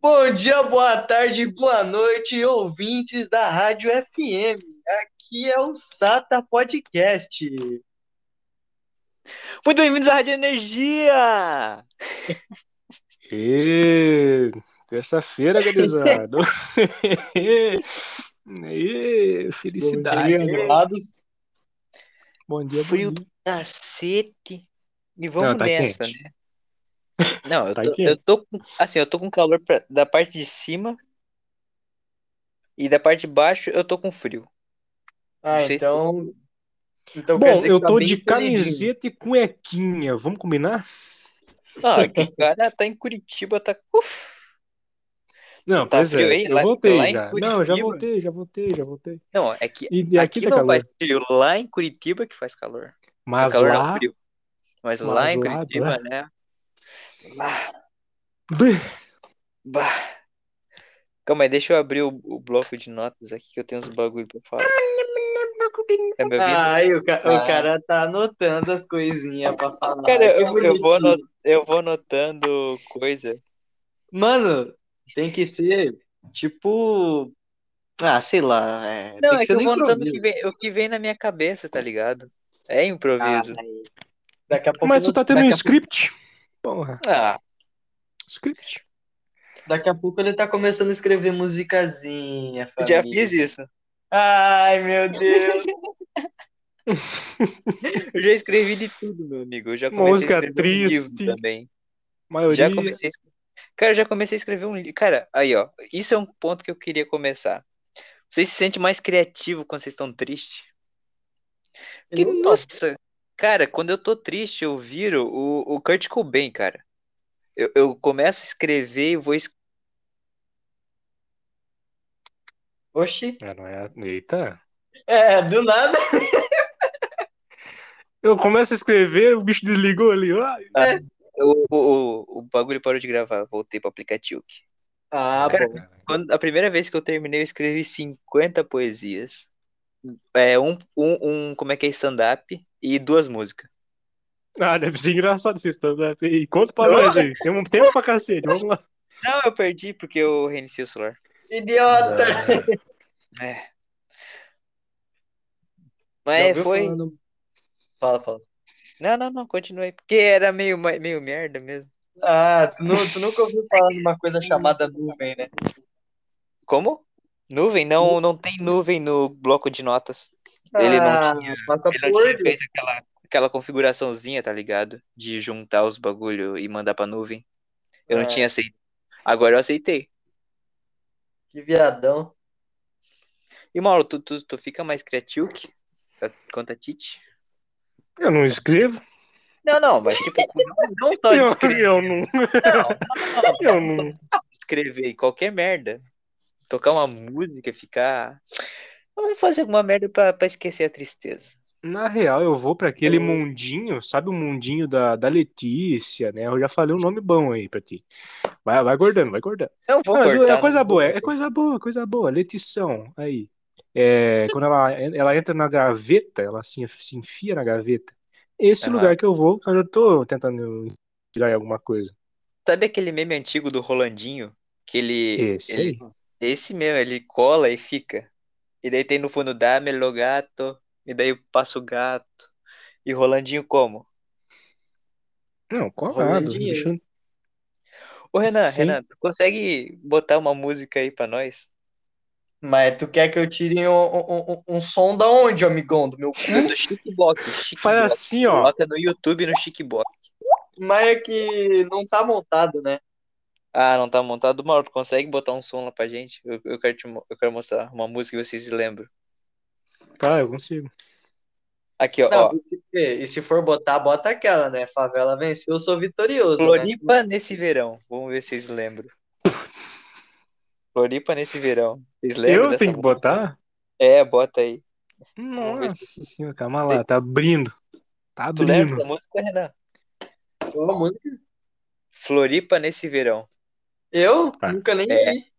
Bom dia, boa tarde, boa noite, ouvintes da Rádio FM. Aqui é o Sata Podcast. Muito bem-vindos à Rádio Energia! E terça-feira, gurizada. E felicidade. Bom dia, amados. Bom dia, Frio do cacete. E vamos Não, tá nessa, quente. né? Não, eu Tá tô, eu tô com, assim, eu tô com calor pra- da parte de cima e da parte de baixo eu tô com frio. Ah, Não sei se então. Então Bom, eu tá tô de camiseta e cuequinha. Vamos combinar? Ah, que cara tá em Curitiba, tá. Uf. Não, Tá pois frio é. aí? Eu Lá- voltei lá em já. Não, já voltei, já voltei, já voltei. Não, é que E, aqui, aqui tá não faz calor. frio, lá em Curitiba que faz calor. Mas calor não, lá. frio. Mas, mas lá em lá, Curitiba, lá. né? Bah, Bê, bah. Calma aí, deixa eu abrir o, o bloco de notas aqui que eu tenho uns bagulho pra falar. Tá me ouvindo? Ai, o, ca- o Ah. cara tá anotando as coisinhas pra falar. Cara, eu, eu vou eu vou anotando coisa. Mano, tem que ser tipo. Ah, sei lá. É, Não, tem é que que eu vou anotando o que, vem, o que vem na minha cabeça, tá ligado? É improviso. Ai, daqui a pouco, Mas tu tá tendo um script? Porra, Ah, script. daqui a pouco ele tá começando a escrever musicazinha, já família. fiz isso. Ai, meu Deus. Eu já escrevi de tudo, meu amigo. Eu já comecei Música a escrever um livro triste. também. Maioria. Já comecei a... Cara, eu já comecei a escrever um livro. Cara, aí, ó. Isso é um ponto que eu queria começar. Vocês se sentem mais criativo quando vocês estão tristes? Porque, tô. nossa, cara, quando eu tô triste, eu viro o, o Kurt Cobain, cara. Eu, eu começo a escrever e vou. es- Oxi. É, não é... Eita. É, do nada. Eu começo a escrever, o bicho desligou ali. Ai, O, o, o, o bagulho parou de gravar, voltei pro aplicativo. Ah, Cara, bom. Quando, a primeira vez que eu terminei, eu escrevi 50 poesias. É, um, um, um como é que é, stand-up e duas músicas. Ah, deve ser engraçado esse stand-up aí. Conta pra nós aí. Tem um tempo pra cacete, vamos lá. Não, eu perdi porque eu reiniciei o celular. Idiota. É. Já Mas foi. falando- Fala, fala. Não, não, não, continuei. Porque era meio, meio merda mesmo. Ah, tu, nu- tu nunca ouviu falar de uma coisa chamada nuvem, né? Como? Nuvem? Não, não tem nuvem no bloco de notas. Ele não Ah, tinha, ele não por tinha feito aquela, aquela configuraçãozinha, tá ligado? De juntar os bagulho e mandar pra nuvem. Eu não Ah. tinha aceito. Agora eu aceitei. Que viadão. E Mauro, tu, tu, tu fica mais criativo que tá- quanto a Tite? Eu não escrevo. Não, não, mas tipo, não, não só de Eu, escrever, eu não. não, Eu não. escrever qualquer merda. Tocar uma música, ficar. Vamos fazer alguma merda pra, pra esquecer a tristeza. Na real, eu vou pra aquele Eu- mundinho, sabe o mundinho da, da Letícia, né? Eu já falei um nome bom aí pra ti. Vai, vai guardando, vai. Não vou Não, mas cortar. é coisa vou boa, é, é coisa boa, coisa boa. Letição, aí. É, quando ela, ela entra na gaveta, ela se, se enfia na gaveta. Esse lugar que eu vou, eu tô tentando tirar alguma coisa. Sabe aquele meme antigo do Rolandinho? Que ele. Esse ele-. Esse mesmo, ele cola e fica. E daí tem no fundo, dá-me-lo gato. E daí eu passo o gato. E Rolandinho como? Não, colado. Rolandinho. bicho. Ô Renan, Sim. Renan, tu consegue botar uma música aí pra nós? Mas tu quer que eu tire um, um, um- um som da onde, amigão? Do meu cu? Do. Chiquebox. Faz assim, ó. Coloca no YouTube no Chiquebox. Mas é que não tá montado, né? Ah, não tá montado? Mauro, tu consegue botar um som lá pra gente? Eu, eu quero, te eu quero mostrar uma música que vocês se lembram. Tá, eu consigo. Aqui, ó. Não, ó. e se, e se for botar, bota aquela, né? Favela venceu, eu sou vitorioso. Né? Floripa nesse verão. Vamos ver se vocês lembram. Floripa nesse verão. Vocês lembram Eu dessa tenho que música? botar? É, bota aí. Nossa senhora, calma lá, tá abrindo. Tá Tu lembra abrindo. da música, Renan? Qual a música? Floripa nesse verão. Eu Tá. nunca nem É. vi.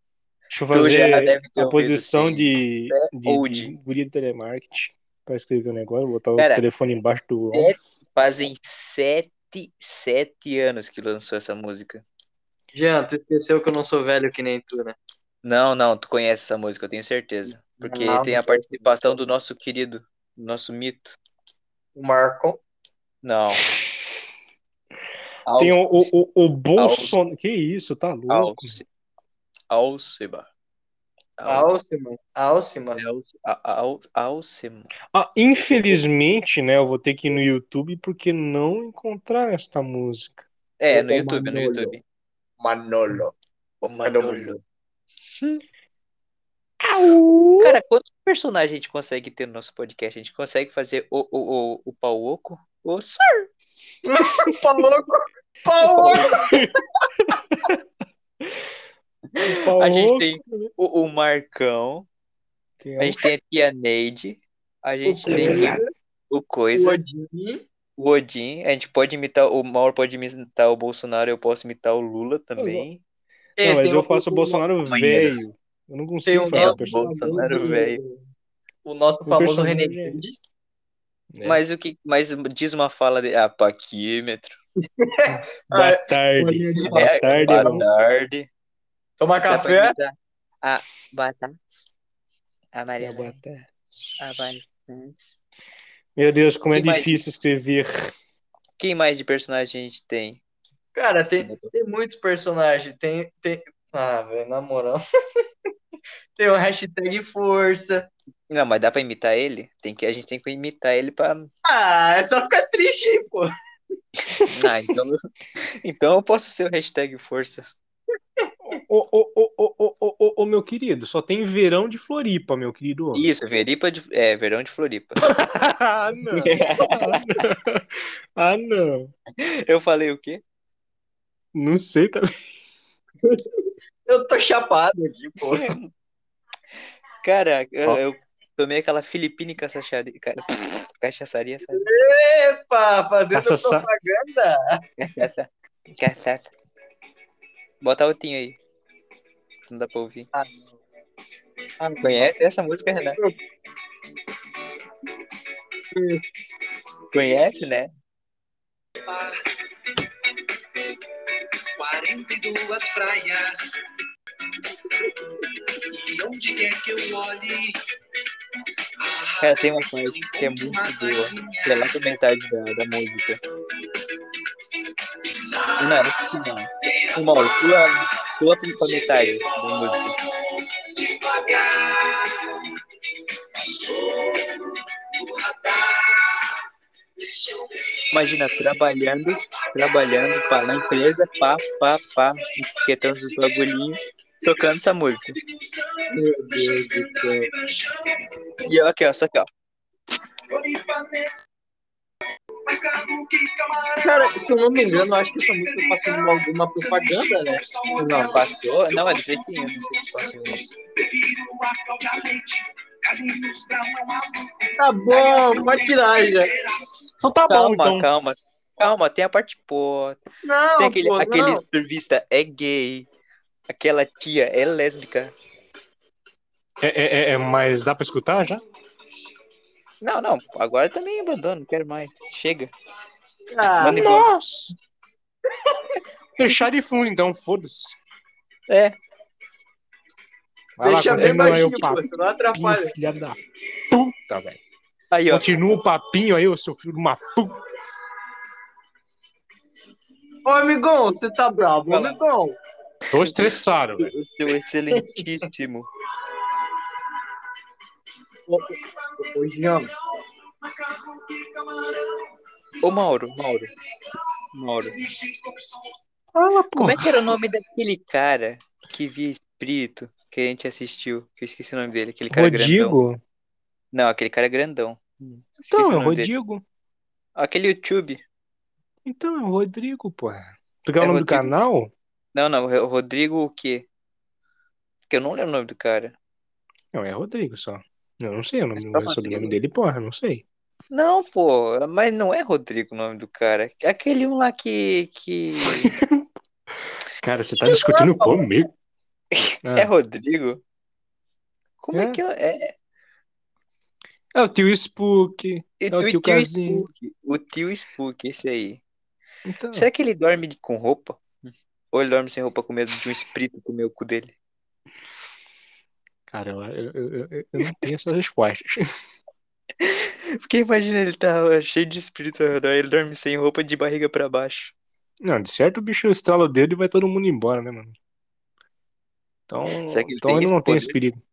Deixa eu fazer a posição de, de, de guria de telemarketing para escrever o negócio, botar Cara, o telefone embaixo do é- Fazem sete, sete anos que lançou essa música. Jean, tu esqueceu que eu não sou velho que nem tu, né? Não, não, tu conhece essa música, eu tenho certeza. Porque Não, tem a participação do nosso querido, do nosso mito. O Marcon. Não. Tem o, Alce- o, o, o Bolsonaro. Que isso, tá louco? Alce- Alceba. Alcima. Alcima. Alce- a- Al- Alcema. Ah, infelizmente, né, eu vou ter que ir no YouTube porque não encontrar esta música. É, no YouTube, no Manolo. YouTube. Manolo. Ô, Manolo. Cara, quantos personagens a gente consegue ter no nosso podcast? A gente consegue fazer o, o, o, o pau oco? O sir! Pau louco. Pau louco. A gente tem o, o Marcão, Tem a gente tem a tia Neide, a gente tem Coisa. o O Coisa, Odin. o Odin, a gente pode imitar, o Mauro pode imitar o Bolsonaro, eu posso imitar o Lula também. Não, mas eu faço o Bolsonaro velho. Eu não consigo o fazer É, o o. Bolsonaro velho. O nosso O famoso é Renegade. É. Mas o que, mas diz uma fala de, ah, paquímetro. Boa Ah, tarde. bolinha de Boa É, tarde, boa irmão. tarde. Toma Dá pra café? imitar a batatas. A Maria Boa tarde. a batatas. Meu Deus, como é Que mais? difícil escrever. Quem mais de personagem a gente tem? Cara, tem, tem muitos personagens. Tem, tem... Ah, velho, na moral. tem o hashtag força. Não, mas dá pra imitar ele? Tem que, a gente tem que imitar ele pra. Ah, é só ficar triste, hein, pô. Ah, então, então eu posso ser o hashtag força. Ô, ô, ô, ô, ô, ô, ô, ô, meu querido, só tem verão de Floripa, meu querido. Isso, Veripa de, é, Verão de Floripa. ah, não. Ah, não. Eu falei o quê? Não sei também. Eu tô chapado aqui, pô. Cara, eu, eu tomei aquela filipina e cachaçaria, cara, cachaçaria, sabe? Epa, fazendo Caçaça- propaganda. Cachaça. Bota o tinho aí. Não dá pra ouvir. Ah, Ah, Conhece essa música, Renato? Conhece, né? 42 praias. E onde quer que eu olhe. Cara, tem uma parte que é muito boa. Que é lá pra metade da, da música. Não, não não. O Mauro, pula, pula pra metade da música. Imagina, trabalhando, trabalhando pá, na empresa, pá, pá, pá, etiquetando os bagulhinhos, tocando essa música. Meu Deus do céu. E eu aqui, ó, só aqui, ó. Cara, se eu não me engano, eu acho que essa música passou numa alguma propaganda, né? Não, passou? Não, é do maluco. Tá bom, pode tirar já. Então tá bom, Calma, então. calma. Calma, tem a parte boa. Não, Tem aquele, pô, aquele não. é gay. Aquela tia é lésbica. É, é, é, é, mas dá pra escutar já? Não, não, agora também abandono, não quero mais. Chega. Ah, Manda. Nossa! Deixar de fundo, então, foda-se. É, Vai lá, deixa bem continua aí baixinho, o pô, papinho, você não atrapalha. filha da puta, velho. aí, ó. Continua o papinho aí, ô seu filho de uma puta. Ô, amigão, você tá lá. amigão. Tô estressado, velho. O seu excelentíssimo. Ô, ô, Jean. Ô, Mauro, Mauro. Mauro. Fala, pô. Como é que era o nome daquele cara que via espírito que a gente assistiu? Que eu esqueci o nome dele, aquele cara grandão. Rodrigo? Não, aquele cara grandão. Esqueci Então, o é o nome dele. Rodrigo. Aquele YouTube. Então, é o Rodrigo, pô. Tu quer É o nome do Rodrigo. canal? Não, não, o Rodrigo o quê? Porque eu não lembro o nome do cara. Não, é Rodrigo só. Eu não sei o nome, É o sobrenome Rodrigo. dele, porra, não sei. Não, pô, mas não é Rodrigo o nome do cara. Aquele um lá que, que... Cara, você tá discutindo comigo. é Ah, Rodrigo? Como é, É. que é? é o tio Spook. É, É o tio Casinho. Spook. O tio Spook, esse aí. Então, Será que ele dorme com roupa? Ou ele dorme sem roupa com medo de um espírito comer o cu dele. Cara, eu, eu, eu, eu- não tenho essas respostas. Porque imagina, ele tá cheio de espírito ao redor, ele dorme sem roupa de barriga pra baixo. Não, de certo o bicho estrala o dedo e vai todo mundo embora, né, mano? Então, Será que ele então tem ele não tem poder? esse perigo.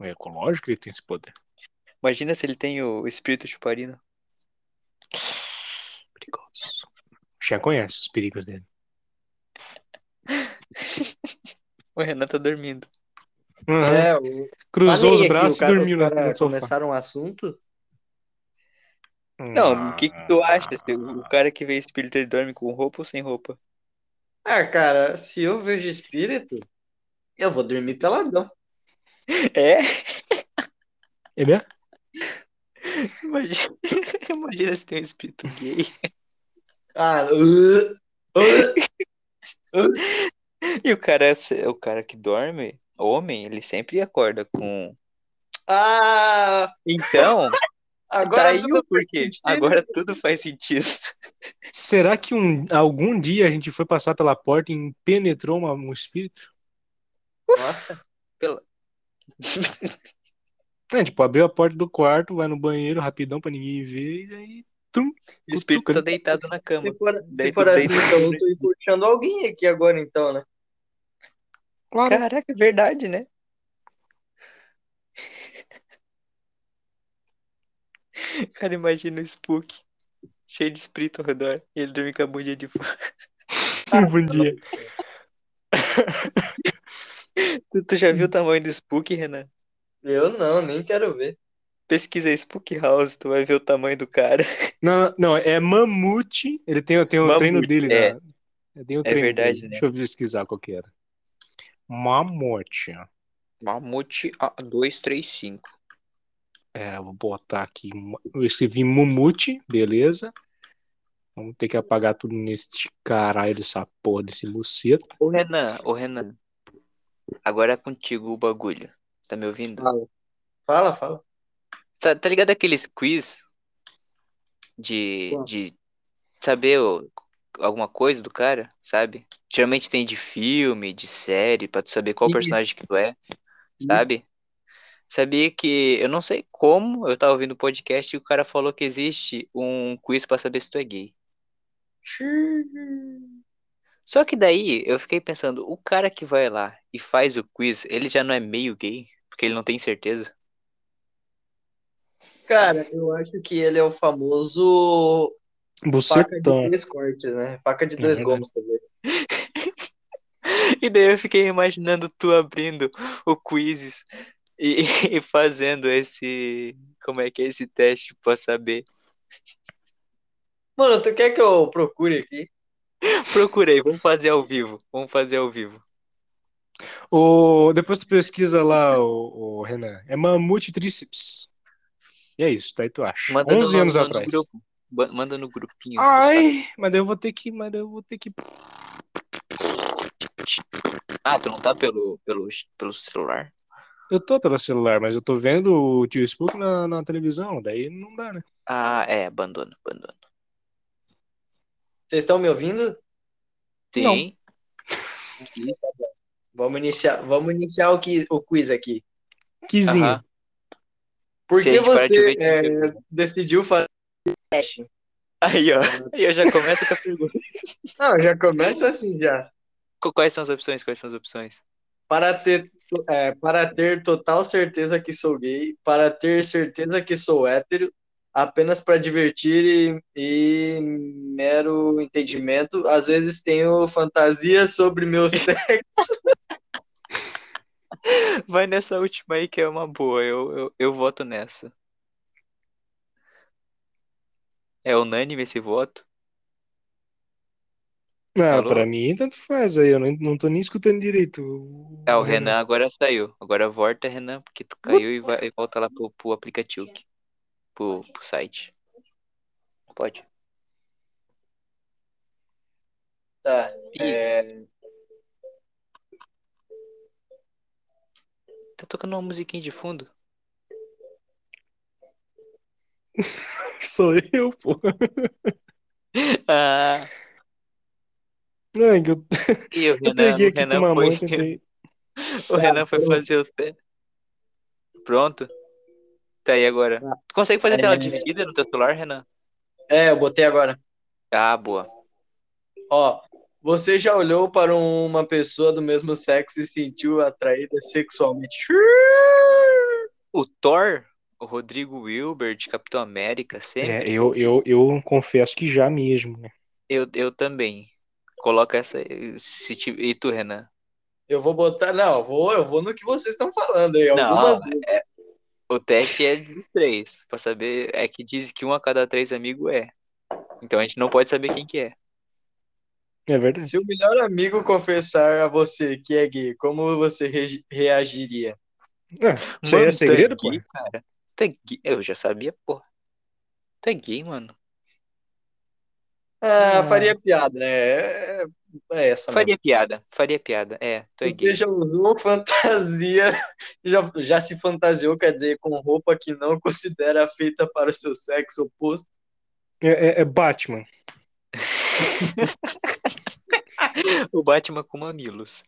É lógico que ele tem esse poder. Imagina se ele tem o espírito chuparino. Perigoso. Já conhece os perigos dele. O Renan tá dormindo. Aham. É, o... Cruzou Falei os braços o e cara, os dormiu no, cara começaram um assunto. Não, o que que tu acha? Se o o cara que vê espírito, ele dorme com roupa ou sem roupa? Ah, cara, se eu vejo espírito, eu vou dormir peladão. É? Ele é? Imagina, imagina se tem um espírito gay. Ah, uh, uh, uh. E o cara, o cara que dorme, homem, ele sempre acorda com. ah Então, agora tá aí tudo o porquê. faz sentido. Agora tudo faz sentido. Será que um, algum dia a gente foi passar pela porta e penetrou uma- um espírito? Nossa, É, tipo, abriu a porta do quarto, vai no banheiro rapidão pra ninguém ver e aí. Tum, O espírito tá deitado na cama. se for, Daí se for assim, então eu tô puxando alguém aqui agora, então, né? Claro. Caraca, é verdade, né? Cara, imagina o Spook cheio de espírito ao redor e ele dorme com a bundinha de fora. Bom dia. Tu, tu já viu o tamanho do Spook, Renan? Eu não, nem quero ver. Pesquisa Spook House, tu vai ver o tamanho do cara. Não, não, é mamute. Ele tem, tem o Mamute, treino dele, é. né? Tem o É treino verdade, dele. né? Deixa eu pesquisar qual que era. Mamute. Mamute A235. É, eu vou botar aqui. Eu escrevi Mumute, beleza. Vamos ter que apagar tudo neste caralho dessa porra desse buceta. Ô Renan, ô Renan. Agora é contigo o bagulho. Tá me ouvindo? Fala, fala. fala. Tá, tá ligado aqueles quiz de, de saber o- alguma coisa do cara, sabe? Geralmente tem de filme, de série, pra tu saber qual Isso. personagem que tu é, sabe? Sabia que, eu não sei como, eu tava ouvindo o podcast e o cara falou que existe um quiz pra saber se tu é gay. Só que daí eu fiquei pensando, o cara que vai lá e faz o quiz, ele já não é meio gay? Porque ele não tem certeza. Cara, eu acho que ele é o famoso faca de Bucetão. dois cortes, né? Faca de É dois verdade. gomos, quer dizer. E daí eu fiquei imaginando tu abrindo o quizzes e, e fazendo esse. Como é que é esse teste pra saber? Mano, tu quer que eu procure aqui? Procurei, vamos fazer ao vivo. Vamos fazer ao vivo. O, depois tu pesquisa lá, o, Renan. É mamute tríceps. E é isso, daí tu acha. Manda 11 no, anos no- no atrás. grupo. Manda no grupinho. Ai, mas eu vou ter que. Mas eu vou ter que. Ah, tu não tá pelo, pelo, pelo celular? Eu tô pelo celular, mas eu tô vendo o tio Spook na, na televisão, daí não dá, né? Ah, é, abandona, abandona. Vocês estão me ouvindo? Sim. Vamos iniciar, vamos iniciar o, qui- o quiz aqui. Quizinho. Aham. Por que você é, decidiu fazer Aí, ó. Aí eu já começo com a pergunta. Não, já começa assim já. Qu- Quais são as opções? Quais são as opções? Para ter, é, para ter total certeza que sou gay, para ter certeza que sou hétero, apenas para divertir e, e mero entendimento, às vezes tenho fantasias sobre meu sexo. Vai nessa última aí que é uma boa. Eu, eu, eu voto nessa. É unânime esse voto? Ah, Alô? pra mim tanto faz aí, eu não, não tô nem escutando direito. É, o Renan agora saiu. Agora volta, Renan, porque tu caiu e, vai, e volta lá pro, pro aplicativo. aqui. Pro, pro site. Pode. Tá, é, tá tocando uma musiquinha de fundo. Sou eu, pô. Ah, Não, que eu, E o eu Renan, peguei o aqui com Renan uma foi, tentei. o Renan foi fazer o teste. Pronto. Tá aí agora. Ah, Tu consegue fazer é. tela dividida no teu celular, Renan? É, eu botei agora. Ah, boa. Ó, você já olhou para uma pessoa do mesmo sexo e sentiu atraída sexualmente? O Thor, o Rodrigo Wilbert, Capitão América, É, sempre. eu, eu, eu confesso que já mesmo, né? Eu, eu também. Coloca essa. Se, e tu, Renan? Eu vou botar, não, eu vou, eu vou no que vocês estão falando aí. Não, Algumas vezes. O teste é dos três. Pra saber. É que diz que um a cada três amigos é. Então a gente não pode saber quem que é. É verdade. Se o melhor amigo confessar a você que é gay, como você re- reagiria? Ah, isso aí é tu segredo, pô? cara? Tu é gay? Eu já sabia, pô. Tu é gay, mano. Ah, Ah. faria piada, né? É, é essa mesmo. Faria piada. Faria piada. É, tu é Você gay. já usou fantasia, já, já se fantasiou, quer dizer, com roupa que não considera feita para o seu sexo oposto? É, é- é Batman. O Batman com mamilos.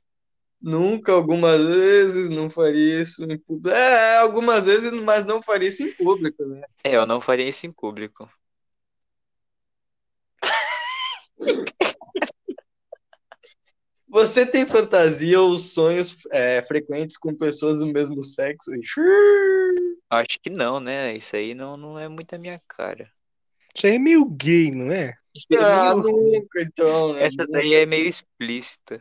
Nunca, algumas vezes, não faria isso em público. É, algumas vezes, mas não faria isso em público, né? É, eu não faria isso em público. Você tem fantasia ou sonhos é, frequentes com pessoas do mesmo sexo? Acho que não, né? Isso aí não, não é muito a minha cara. Isso aí é meio gay, não é? Isso é Ah, meio- nunca, então, né? Essa daí é meio explícita.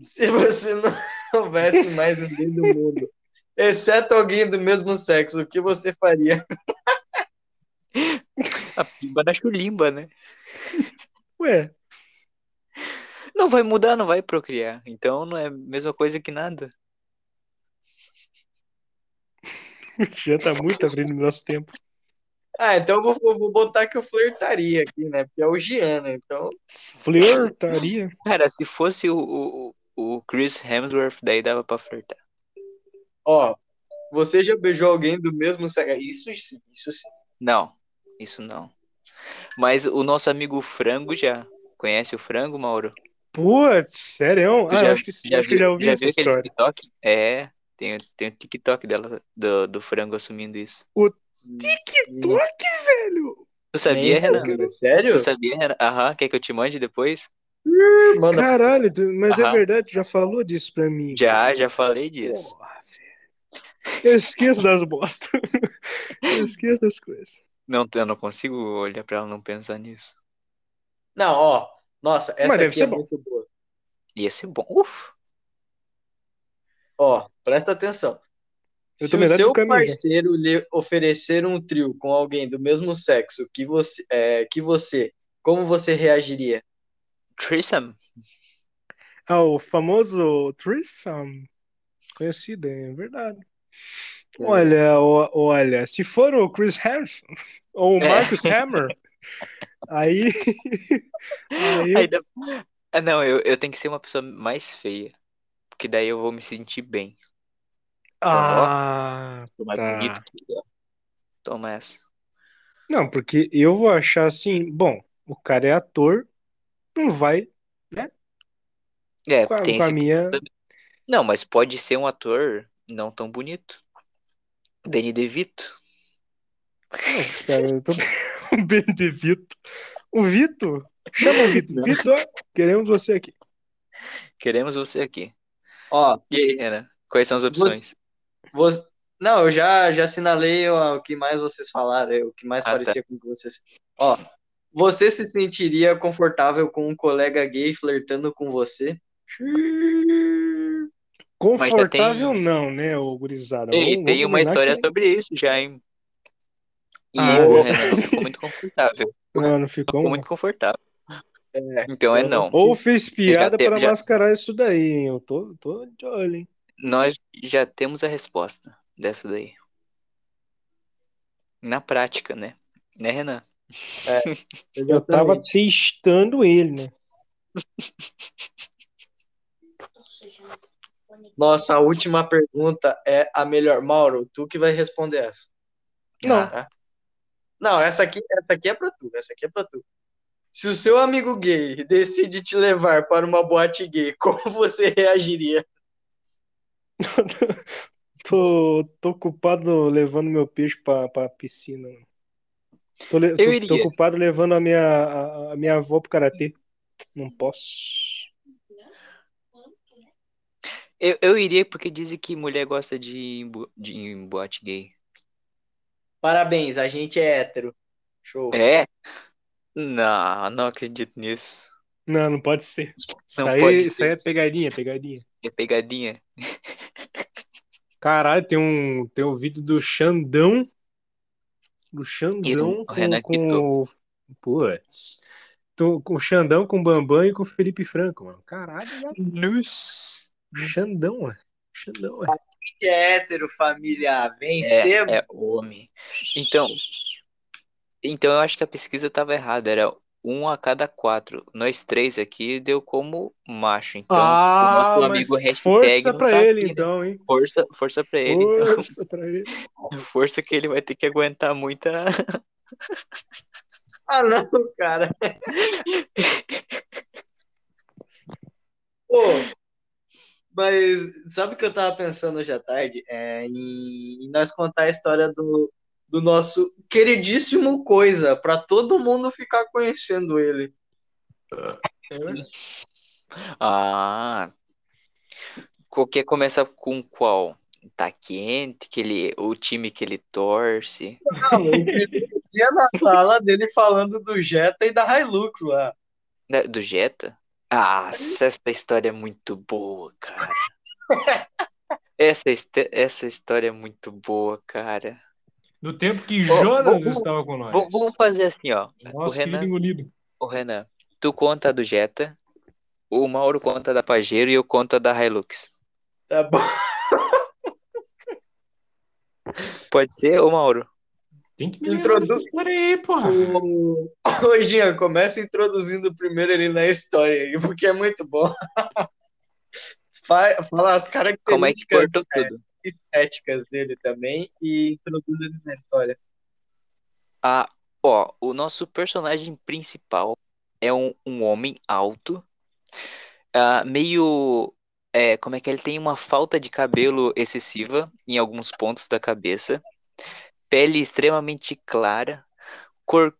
Se você não houvesse mais ninguém do mundo, exceto alguém do mesmo sexo, o que você faria? A pimba da chulimba, né? Ué, Não vai mudar, não vai procriar. Então não é a mesma coisa que nada. já tá muito à frente do nosso tempo. Ah, então eu vou, vou botar que eu flertaria aqui, né? Porque é o Giana, então. Flertaria? Cara, se fosse o, o, o Chris Hemsworth, daí dava pra flertar. Ó, você já beijou alguém do mesmo sexo? Isso sim, isso sim. Não, isso não. Mas o nosso amigo Frango já. Conhece o Frango, Mauro? Putz, sério? Tu Ah, já, acho que, acho que já ouvi essa viu aquele história. TikTok? É, tem, tem o TikTok dela, do, do Frango assumindo isso. TikTok, velho! Tu sabia, Nem, Renan? cara, Sério? Tu sabia, Renan? Aham, quer que eu te mande depois? Manda Caralho, tu- mas é Aham. verdade, já falou disso pra mim. Já, já falei disso. Porra. Eu esqueço das bostas. Eu esqueço das coisas. Não, eu não consigo olhar pra ela não pensar nisso. Não, ó. Nossa, essa aqui é bom. muito boa. Ia ser bom. Uf! Ó, presta atenção. Eu Se o seu parceiro lhe oferecer um trio com alguém do mesmo sexo que você, é, que você, como você reagiria? Threesome? Ah, o famoso threesome. Conhecido, é verdade. Olha, o- olha, se for o Chris Hansen ou o É. Marcus Hammer, aí. aí Aí dá- Ah, não, eu, eu tenho que ser uma pessoa mais feia. Porque daí eu vou me sentir bem. Ah, Tá. bonito. Toma essa. não, porque eu vou achar assim, bom, o cara é ator, não vai É, com a, tem com a minha. Não, mas pode ser um ator não tão bonito. Danny DeVito. Não, cara, eu tô o Benedito. O Vito, chama o Vito. Vitor, queremos você aqui. Queremos você aqui. Ó, E aí, Renan? Quais são as opções? você... Não, eu já, já assinalei ó, o que mais vocês falaram, é, o que mais Ah, parecia com o que vocês. Ó, você se sentiria confortável com um colega gay flertando com você? Confortável tem- não, né, ô gurizada? Ei, Vamos- tem vamos uma história que- sobre isso já, hein? E Ah, o é. Renan não ficou muito confortável. Não, não ficou. Ficou muito confortável. Então é não. Ou fez piada para já- mascarar isso daí, hein? Eu tô, tô de olho, hein? Nós já temos a resposta dessa daí. Na prática, né? Né, Renan? Eu tava testando ele, né? Nossa, a última pergunta é a melhor. Mauro, tu que vai responder essa. Não. Ah, Não, essa aqui, essa aqui é pra tu, essa aqui é pra tu. Se o seu amigo gay decide te levar para uma boate gay, como você reagiria? Tô, tô ocupado levando meu peixe pra, pra piscina. Tô, le- tô- tô iria. ocupado levando a minha, a, a minha avó pro karatê. Não posso. Eu, eu iria porque dizem que mulher gosta de de boate gay. Parabéns, a gente é hétero. Show. É? Não, não acredito nisso. Não, não pode ser. Isso Não aí, pode isso aí é pegadinha, pegadinha. É pegadinha. Caralho, tem um, tem um vídeo do Xandão. Do Xandão E o com, o. Putz. Tô Com o Xandão, com o Bambam e com o Felipe Franco, mano. Caralho, mano. Nossa. Xandão, mano. Xandão, mano. é hétero, família. É, Vencemos. é homem. Então, então eu acho que a pesquisa estava errada. Era um a cada quatro. Nós três aqui deu como macho. Então, o nosso Ah, mas amigo hashtag força pra tá ele, aqui, né? então, hein? Força, força pra ele. então. Força pra ele. Força que ele vai ter que aguentar muita. Ah, não, cara. Pô, mas sabe o que eu tava pensando hoje à tarde? É em, em nós contar a história do, do nosso queridíssimo Coisa, pra todo mundo ficar conhecendo ele. Ah. Qualquer começa com qual? Tá quente, que ele, o time que ele torce. Não, eu dia na sala dele falando do Jetta e da Hilux lá. Da- Do Jetta? Ah, essa história é muito boa, cara. Essa, essa história é muito boa, cara. No tempo que Jonas vamos- estava com nós. Vamos fazer assim, ó. O Renan, o Renan, tu conta a do Jetta, o Mauro conta da Pajero e eu conto a da Hilux. Tá bom. Pode ser, ô Mauro? Tem que me Introdu- lembrar dessa história aí, porra. O... Ô, Jean, começa introduzindo primeiro ele na história aí, porque é muito bom. Fa- Fala as Como é que características cortou é, tudo? Estéticas dele também e introduz ele na história. Ah, ó, o nosso personagem principal é um, um homem alto, ah, meio, é, como é que ele tem uma falta de cabelo excessiva em alguns pontos da cabeça, pele extremamente clara, cor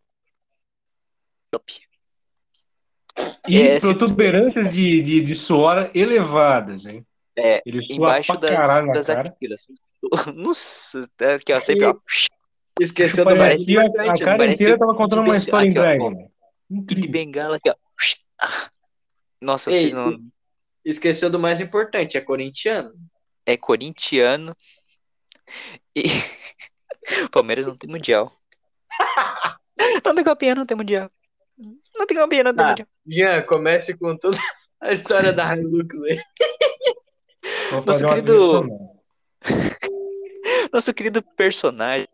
E É, se- protuberâncias de, de, de suor elevadas, hein? É, embaixo das, das axilas. Nossa, tá aqui ó, sempre ó, Esqueceu do mais a importante. cara parece inteira tava contando uma história em aqui? Kid Incrível. Bengala aqui, ó. Nossa, Ei, vocês não. Esqueceu do mais importante, é corintiano. É corintiano. E. Palmeiras não tem mundial. Não tem copinha, não tem mundial. Não tem copinha, não tem Tá. mundial. Jean, comece com toda a história da Hilux aí. Nosso querido- sonora. Nosso querido personagem,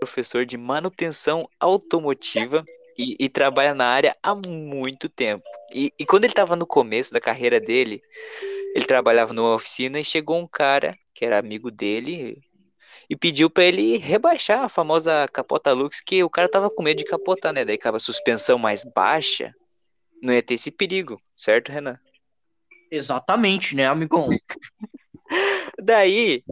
professor de manutenção automotiva e, e trabalha na área há muito tempo. E, e quando ele estava no começo da carreira dele, ele trabalhava numa oficina e chegou um cara que era amigo dele e pediu para ele rebaixar a famosa capota Lux, que o cara tava com medo de capotar, né? Daí com a suspensão mais baixa, não ia ter esse perigo, certo, Renan? Exatamente, né, amigão? Daí,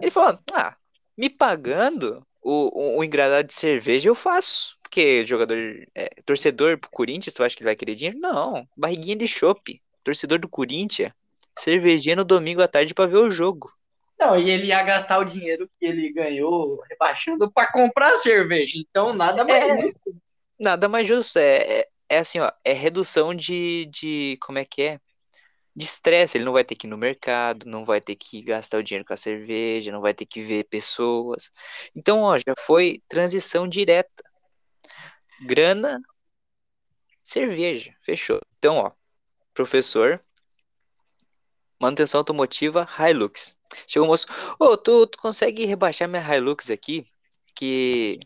ele falou: Ah, me pagando o, o, o engradado de cerveja eu faço. Porque jogador, é, torcedor pro Corinthians, tu acha que ele vai querer dinheiro? Não, barriguinha de chopp. Torcedor do Corinthians, cervejinha no domingo à tarde pra ver o jogo. Não, e ele ia gastar o dinheiro que ele ganhou rebaixando pra comprar cerveja. Então, nada mais É. justo. Nada mais justo. É, é, é assim, ó, é redução de, de. Como é que é? De estresse. Ele não vai ter que ir no mercado, não vai ter que gastar o dinheiro com a cerveja, não vai ter que ver pessoas. Então, ó, já foi transição direta. Grana, cerveja. Fechou. Então, ó, professor, manutenção automotiva, Hilux. Chegou o moço, ô, tu, tu consegue rebaixar minha Hilux aqui? Que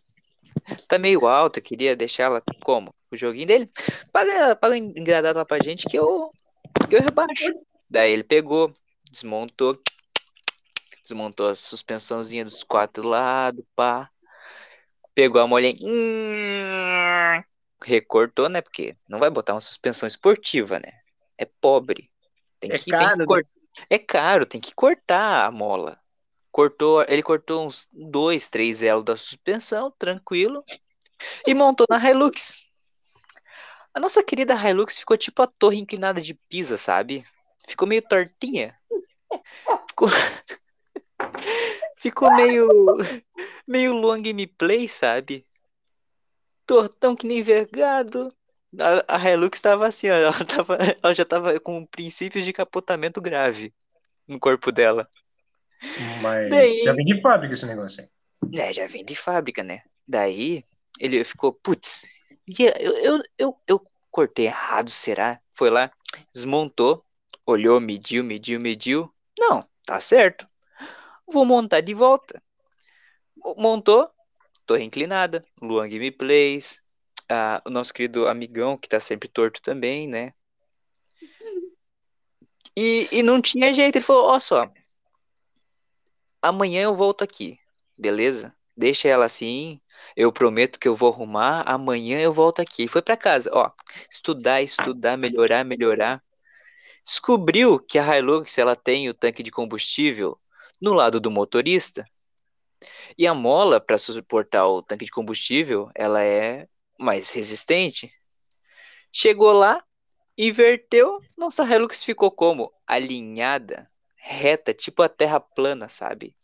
tá meio alta, queria deixar ela como? O joguinho dele? Paga, paga um engradado lá pra gente que eu, que eu rebaixo. Daí ele pegou, desmontou, desmontou a suspensãozinha dos quatro lados, pá. Pegou a molhinha, hum, recortou, né? Porque não vai botar uma suspensão esportiva, né? É pobre. Tem É que, caro, tem né? que cor- É caro, tem que cortar a mola. Cortou, ele cortou uns dois, três elos da suspensão, tranquilo, e montou na Hilux. A nossa querida Hilux ficou tipo a torre inclinada de Pisa, sabe? Ficou meio tortinha. Ficou, ficou meio meio long gameplay, sabe? Tortão que nem vergado. A, a Hilux tava assim, ó, ela, tava, ela já tava com princípios de capotamento grave no corpo dela. Mas Daí- já vem de fábrica esse negócio aí. É, já vem de fábrica, né? Daí ele ficou, putz, eu, eu, eu, eu cortei errado, será? Foi lá, desmontou, olhou, mediu, mediu, mediu. Não, tá certo. Vou montar de volta. Montou, torre inclinada, Luan Gameplays, ah, o nosso querido amigão, que tá sempre torto também, né? E, e não tinha jeito, ele falou, ó só, amanhã eu volto aqui, beleza? Deixa ela assim, eu prometo que eu vou arrumar, amanhã eu volto aqui. Foi pra casa, ó, estudar, estudar, melhorar, melhorar. Descobriu que a Hilux, ela tem o tanque de combustível no lado do motorista. E a mola, para suportar o tanque de combustível, ela é mais resistente. Chegou lá, inverteu, nossa Hilux ficou como? Alinhada, reta, tipo a terra plana, sabe?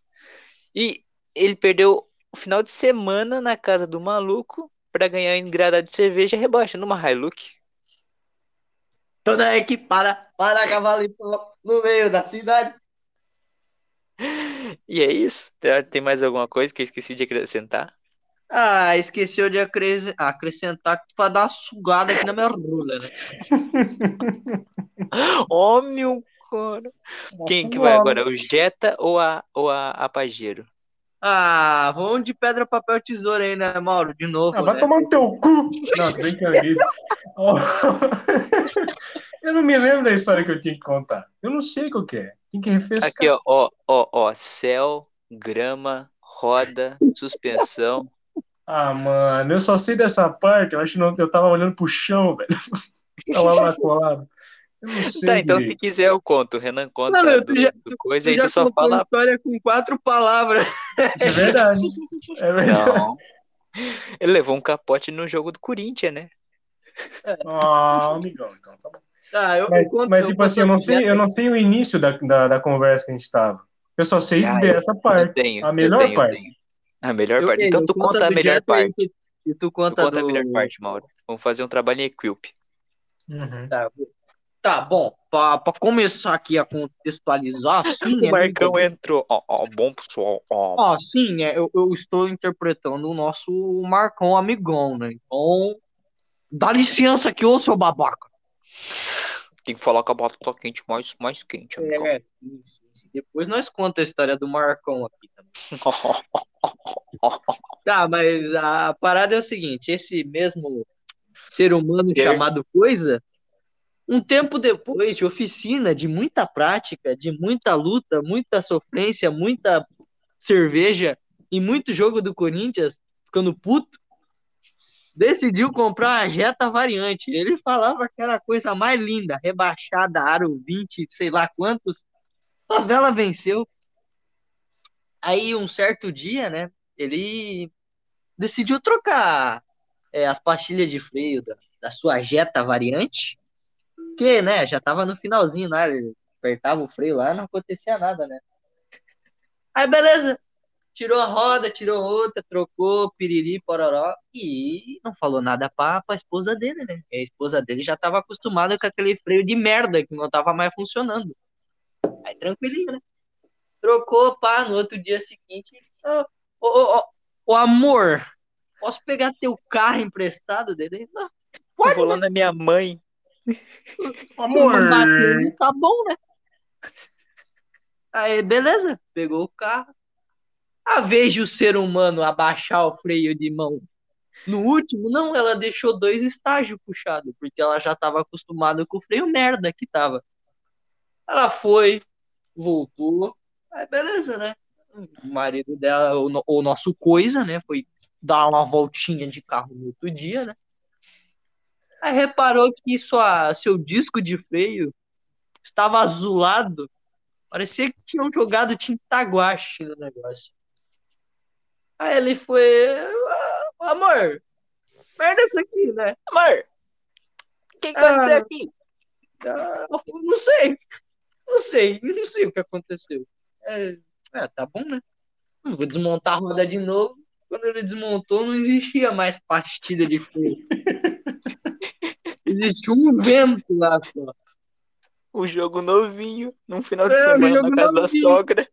E ele perdeu o final de semana na casa do maluco para ganhar engradado de cerveja rebaixando uma Hilux. Toda equipada para cavalinho no meio da cidade. E é isso. Tem mais alguma coisa que eu esqueci de acrescentar? Ah, esqueceu de acres- acrescentar que tu vai dar uma sugada aqui na minha rola, né? Oh, meu cara. Quem que vai agora? O Jetta ou a, ou a, a Pajero? Ah, vamos de pedra, papel, tesoura aí, né, Mauro? De novo, Ah, vai né? tomar no teu cu! Não, tô brincando. Ó, eu não me lembro da história que eu tinha que contar. Eu não sei qual que é. Tem que refrescar. Aqui, ó, ó, ó, ó, céu, grama, roda, suspensão. Ah, mano, eu só sei dessa parte. Eu acho que não, eu tava olhando pro chão, velho. Tava lá colado. Eu não sei. Tá, então se quiser eu conto. O Renan conta do, já- do coisa Tu aí já tu só fala. história com quatro palavras. É verdade. É verdade. Não. Ele levou um capote no jogo do Corinthians, né? Ah, amigão, então tá bom. Tá, eu, Mas, eu conto, mas, eu tipo assim, eu não sei, eu não sei o início da, da, da conversa que a gente tava. Eu só sei Ah, dessa Eu parte. tenho. A melhor eu tenho, eu parte. tenho. A melhor Eu- parte. Então eu tu conta a do melhor parte. tu- E tu Tu conta, conta a do... melhor parte, Mauro. Vamos fazer um trabalho em equipe. Uhum. Tá, tá, bom, pra começar aqui a contextualizar, sim, O é Marcão verdade. entrou. Ó, ó, bom pessoal. Ó. Ó, sim, é, eu, eu estou interpretando o nosso Marcão amigão, né? Então, dá licença aqui, ô seu babaca. Tem que falar com a batata quente mais, mais quente, amigão. É, isso, isso. Depois nós contamos a história do Marcão aqui também. Tá, mas a parada é o seguinte: esse mesmo ser humano chamado coisa, um tempo depois de oficina, de muita prática, de muita luta, muita sofrência, muita cerveja e muito jogo do Corinthians, ficando puto, decidiu comprar uma Jetta variante. Ele falava que era a coisa mais linda, rebaixada, aro 20, sei lá quantos. A vela venceu. Aí, um certo dia, né, ele decidiu trocar é, as pastilhas de freio da, da sua Jetta variante, que, né, já tava no finalzinho, né, ele apertava o freio lá, não acontecia nada, né. Aí, beleza, tirou a roda, tirou outra, trocou, piriri, pororó, e não falou nada pra, pra esposa dele, né, e a esposa dele já tava acostumada com aquele freio de merda que não tava mais funcionando. Aí, tranquilinho, né. Trocou, pá, no outro dia seguinte, ô, ô, amor, posso pegar teu carro emprestado dele? Não, pode, vou lá na minha mãe. Amor! bateu, não tá bom, né? Aí, beleza, pegou o carro. A vez de o ser humano abaixar o freio de mão no último, não, ela deixou dois estágios puxados, porque ela já tava acostumada com o freio merda que tava. Ela foi, voltou, aí beleza, né? O marido dela, o, o nosso coisa, né? Foi dar uma voltinha de carro no outro dia, né? Aí reparou que sua, seu disco de freio estava azulado. Parecia que tinham jogado tinta guache no negócio. Aí ele foi. "Ah, Amor, merda isso aqui, né? Amor, o que, que Ah. aconteceu aqui? Ah, Não sei. Não sei. Não sei o que aconteceu. É, é, tá bom, né? Vou desmontar a roda de novo. Quando ele desmontou, não existia mais pastilha de freio. Existia um vento lá só. O jogo novinho, num final de É, semana na casa da novinho. sogra.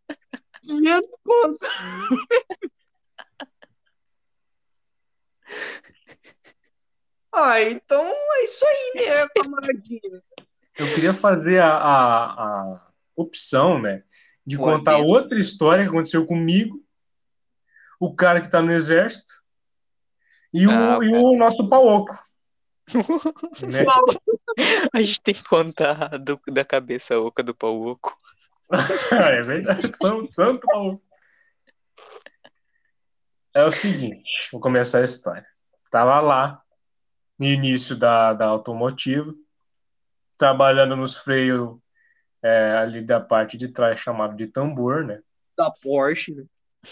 500 conto. Ah, então é isso aí, né, camaradinha? Eu queria fazer a, a, a opção, né? De contar outra história que aconteceu comigo, o cara que tá no exército e o, Ah, e o nosso pauoco. né? A gente tem que contar do- da cabeça oca do pau oco. é verdade, São, santo pauoco. É o seguinte, vou começar a história. Tava lá, no início da, da automotiva, trabalhando nos freios é, ali da parte de trás, chamado de tambor, né? Da Porsche. né?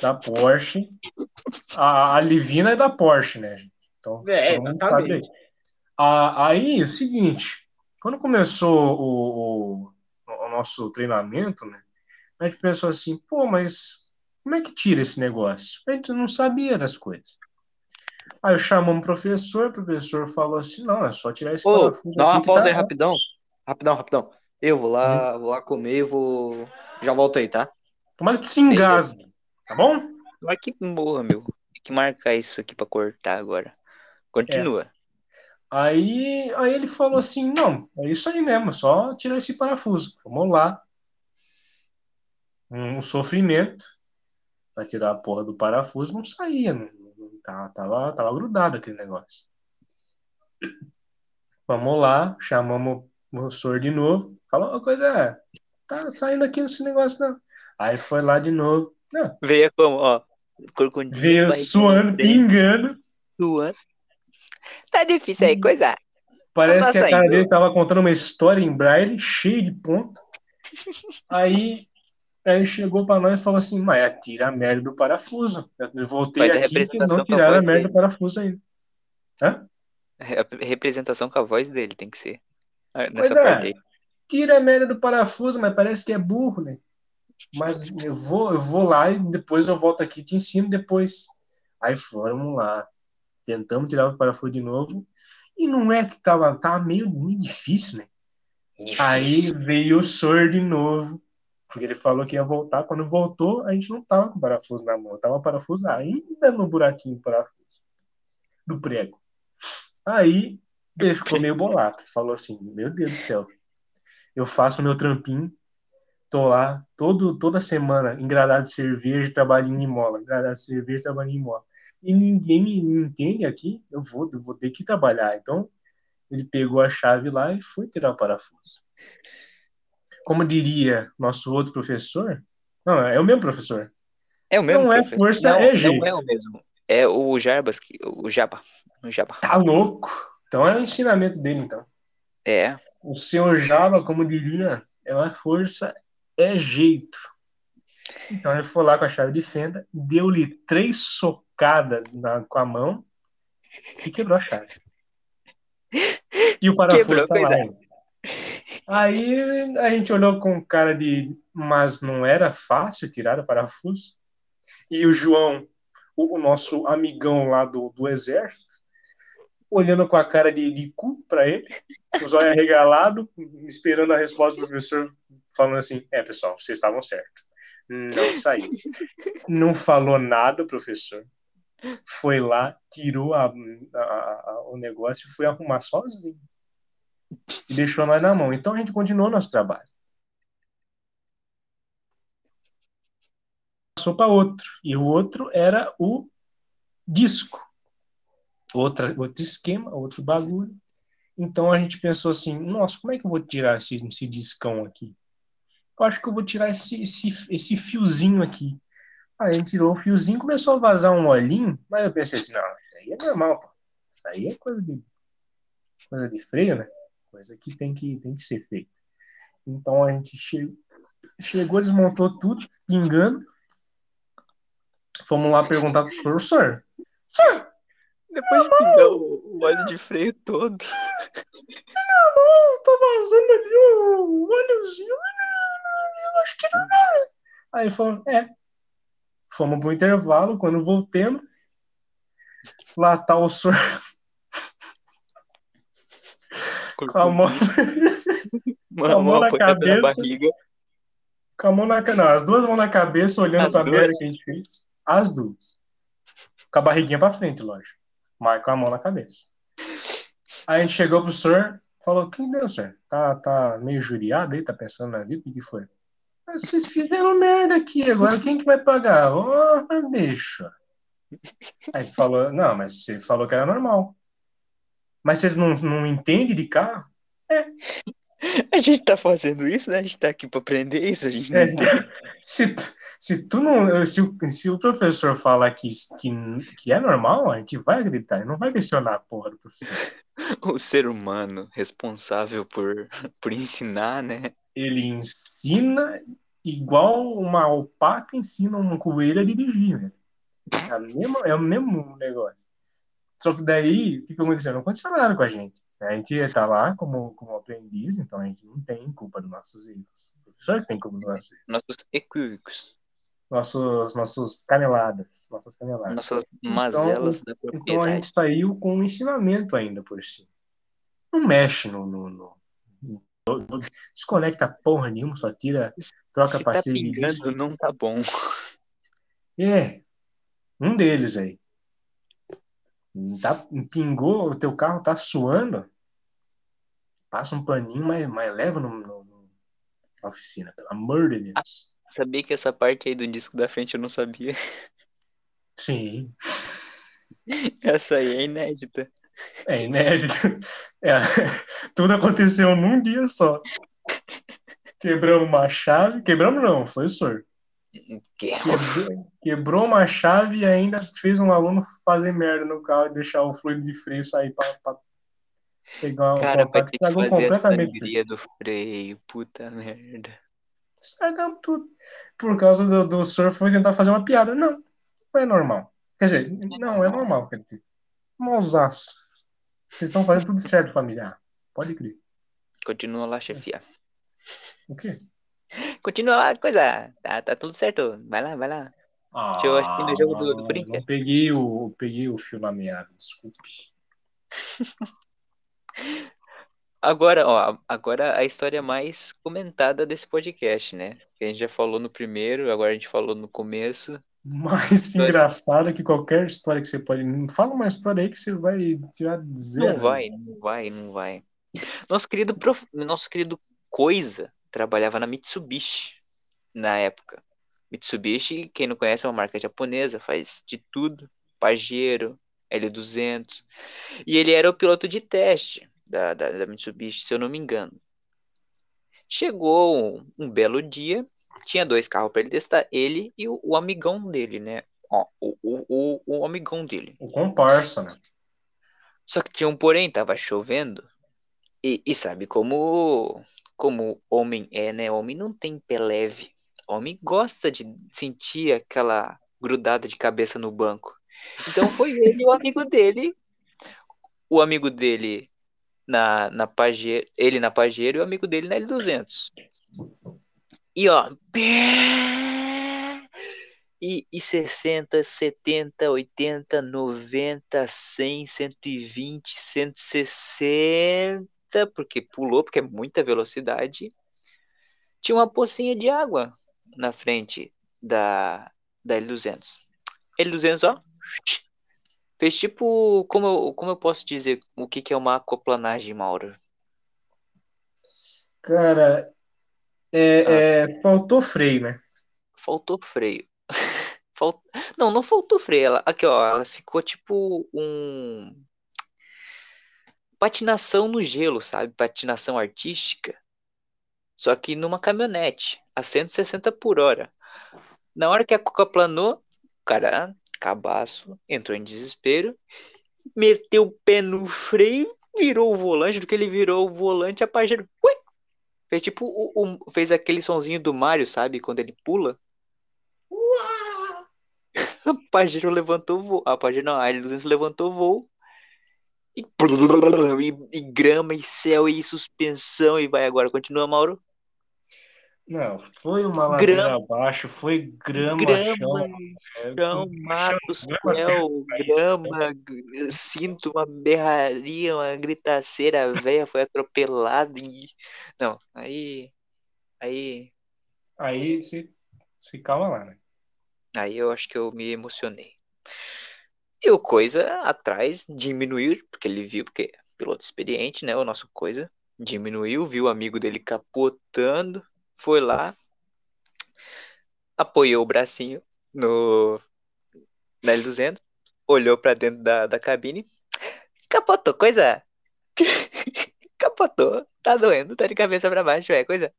Da Porsche. A, a Livina é da Porsche, né, gente? Então, É, exatamente. aí. Ah, aí, o seguinte, quando começou o, o, o nosso treinamento, né, a gente pensou assim, pô, mas como é que tira esse negócio? A gente não sabia das coisas. Aí eu chamamos um professor, o professor falou assim, não, é só tirar esse Ô, parafuso dá uma pausa tá aí rapidão. Rapidão, rapidão. Eu vou lá, vou lá comer e vou. Já volto aí, tá? Tomara que tu se engasgue, tá bom? Mas que morra, meu. Tem que marcar isso aqui pra cortar agora. Continua. Aí, aí ele falou assim: não, é isso aí mesmo, só tirar esse parafuso. Vamos lá. Um sofrimento para tirar a porra do parafuso não saía, não, não- tava, tava, tava grudado aquele negócio. Vamos lá, chamamos o professor de novo. Falou uma coisa, é, tá saindo aqui esse negócio não. Aí foi lá de novo. Não, Veio como, ó. Corcundinha, veio suando, pingando. suando. Tá difícil aí, coisa. Parece que a cara dele tava contando uma história em braille, cheio de ponto. Aí, aí ele chegou pra nós e falou assim: Mas tira a merda do parafuso. Eu voltei a aqui representação não tiraram a merda dele. do parafuso ainda. Hã? A representação com a voz dele tem que ser. Ah, Pois Nessa é. parte aí. Tira a merda do parafuso, mas parece que é burro, né? Mas eu vou, eu vou lá e depois eu volto aqui e te ensino depois. Aí fomos lá. Tentamos tirar o parafuso de novo. E não é que tava, tava meio, meio difícil, né? Aí veio o Sor de novo, porque ele falou que ia voltar. Quando voltou, a gente não tava com o parafuso na mão, tava o parafuso ainda no buraquinho do parafuso do prego. Aí ele ficou meio bolado, falou assim: Meu Deus do céu, eu faço meu trampinho, tô lá todo, toda semana engradado de cerveja, trabalhando em mola, engradado de cerveja, trabalhando em mola. E ninguém me, me entende aqui, eu vou, eu vou ter que trabalhar. Então ele pegou a chave lá e foi tirar o parafuso. Como diria nosso outro professor, não, é o mesmo professor. É o mesmo Não é professor. força, não, é jeito. Não é o mesmo. É o Jarbas, que, o Jaba. O Jaba. Tá louco? Então é o ensinamento dele, então. É. O senhor Java, como diria, é uma força, é jeito. Então ele foi lá com a chave de fenda, deu-lhe três socadas na- com a mão e quebrou a chave. E o parafuso Quebrou, tá lá. ainda. Aí a gente olhou com cara de. Mas não era fácil tirar o parafuso. E o João, o, nosso amigão lá do, do exército, olhando com a cara de, de cu pra ele, os olhos arregalados, esperando a resposta do professor, falando assim: É, pessoal, vocês estavam certos. Não saiu. Não falou nada, professor. Foi lá, tirou a- a- a- o negócio e foi arrumar sozinho. E deixou nós na mão. Então a gente continuou nosso trabalho. Passou para outro. E o outro era o disco. Outra, outro esquema, outro bagulho. Então a gente pensou assim: nossa, como é que eu vou tirar esse, esse discão aqui? Eu acho que eu vou tirar esse, esse, esse fiozinho aqui. Aí a gente tirou o fiozinho, começou a vazar um olhinho, mas eu pensei assim: não, isso aí é normal, pô. Isso aí é coisa de. coisa de freio, né? Coisa que tem que, tem que ser feita. Então a gente che- chegou, desmontou tudo, pingando. Fomos lá perguntar pro professor. Senhor, Depois de pingar o, o óleo de freio todo. não, tá vazando ali o óleozinho. Acho que não é. Aí ele falou, é. Fomos pro intervalo, quando voltemos, lá tá o senhor com a mão, Uma, a mão na apoiada na cabeça. barriga. com a mão na não, as duas mãos na cabeça, olhando As pra duas? merda que a gente fez. As duas. Com a barriguinha pra frente, lógico. Mas com a mão na cabeça. Aí a gente chegou pro senhor, falou, o que deu, senhor? Tá, tá meio juriado aí, tá pensando na vida? O que que foi? "Ah, Vocês fizeram merda aqui, agora quem que vai pagar? Ô, bicho. Aí falou, não, mas você falou que era normal. Mas vocês não, não entendem de carro? A gente tá fazendo isso, né? A gente tá aqui pra aprender isso. A gente não É, se, se tu não. Se o, se o professor fala que, que, que é normal, a gente vai gritar, ele não vai questionar a porra do professor. O ser humano responsável por, por ensinar, né? Ele ensina igual uma alpaca ensina um coelho a dirigir, né? É, mesma, é o mesmo negócio. Só que daí, o que, aconteceu? Não aconteceu nada com a gente. A gente tá lá como, como aprendiz, então a gente não tem culpa dos nossos erros. O professor tem culpa dos nossos erros. Nossos equívocos. Nossos, nossos caneladas. Nossas caneladas. Nossas mazelas da Então a gente propriedade. saiu com um ensinamento ainda por cima. Não mexe no, no- no- desconecta porra nenhuma, só tira, troca Se a tá de pingando, não tá bom. É, um deles aí. Tá, pingou, o teu carro tá suando, passa um paninho, mas, mas leva no, no- na oficina, pelo amor de Deus. Sabia que essa parte aí do disco da frente eu não sabia. Sim, Essa aí é inédita. É inédito. É, tudo aconteceu num dia só. Quebramos uma chave, quebramos não, foi o senhor. Que Quebrou, quebrou uma chave e ainda fez um aluno fazer merda no carro e deixar o fluido de freio sair pra, pra pegar um Cara, contato. ter que Estragou fazer a completamente. sangria do freio. Puta merda. Estragamos tudo. Por causa do, do senhor foi tentar fazer uma piada. Não, não é normal. Quer dizer, não é normal, quer dizer. Mausaço. Vocês estão fazendo tudo certo, familiar. Pode crer. Continua lá, chefia. O quê? Continua lá, coisa. Tá, tá tudo certo. Vai lá, vai lá. Deixa eu assistir no jogo do- do. Ah, Não peguei o, peguei o fio na meada, desculpe. Agora, ó, agora a história mais comentada desse podcast, né? Que a gente já falou no primeiro, agora a gente falou no começo. Mais engraçado que qualquer história que você pode. Fala uma história aí que você vai tirar zero. Não vai, não vai, não vai. Nosso querido, prof... Nosso querido Coisa trabalhava na Mitsubishi na época. Mitsubishi, quem não conhece, é uma marca japonesa, faz de tudo. Pajero, L200. E ele era o piloto de teste da, da, da Mitsubishi, se eu não me engano. Chegou um, um belo dia, tinha dois carros para ele testar, ele e o, o amigão dele, né? Ó, o, o, o, amigão dele. O comparsa, né? Só que tinha um porém, tava chovendo. E, e sabe como como homem é, né? Homem não tem pé leve. Homem gosta de sentir aquela grudada de cabeça no banco. Então foi ele e o amigo dele. O amigo dele na, na Pajero, ele na Pajero e o amigo dele na L200. E ó, e, e 60, 70, 80, 90, 100, 120, 160, porque pulou, porque é muita velocidade. Tinha uma pocinha de água na frente da, da L200. L200, ó, fez tipo, como eu, como eu posso dizer o que, que é uma aquaplanagem, Mauro? Cara, é, é, faltou freio, né? Faltou freio. Falt... Não, não faltou freio. Ela, aqui, ó, ela ficou tipo um. Patinação no gelo, sabe? Patinação artística. Só que numa caminhonete, a 160 por hora. Na hora que a Coca planou, o cara, cabaço, entrou em desespero, meteu o pé no freio virou o volante, do que ele virou o volante, a Pajero, ué, fez tipo, o, o- fez aquele sonzinho do Mario, sabe, quando ele pula. A Pajero levantou o voo, a Pajero não, a L200 levantou o voo, e, e, e grama, e céu, e suspensão, e vai agora, continua, Mauro. Não, foi uma ladeira Grama. abaixo, foi grama, Grama, chão, Chão, mato, grama, céu, grama, sinto uma berraria, uma gritaceira, a véia foi atropelada e... Não, aí... Aí... Aí se, se calma lá, né? Aí eu acho que eu me emocionei. E o Coisa atrás diminuiu, porque ele viu, porque piloto experiente, né? O nosso Coisa diminuiu, viu o amigo dele capotando, foi lá, apoiou o bracinho no na L200, olhou pra dentro da, da cabine, capotou, Coisa. Capotou, tá doendo, tá de cabeça pra baixo, é Coisa.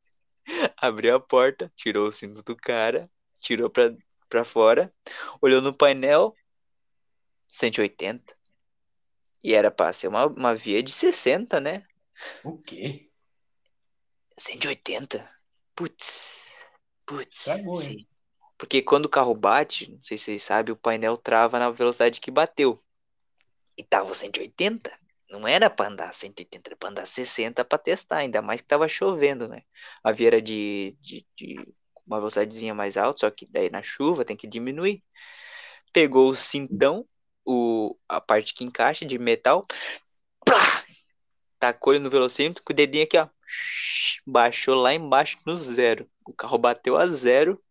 Abriu a porta, tirou o cinto do cara, tirou pra, pra fora, olhou no painel, 180. E era pra ser uma, uma via de 60, né? O quê? 180. Putz. Putz. Hein? sim. Porque quando o carro bate, não sei se vocês sabem, o painel trava na velocidade que bateu. E tava 180. Não era pra andar 180, era pra andar 60 pra testar, ainda mais que tava chovendo, né? A via era de, de, de uma velocidadezinha mais alta, só que daí na chuva tem que diminuir. Pegou o cintão, o, a parte que encaixa de metal, plá! tacou ele no velocímetro com o dedinho aqui, ó. Baixou lá embaixo no zero. O carro bateu a zero.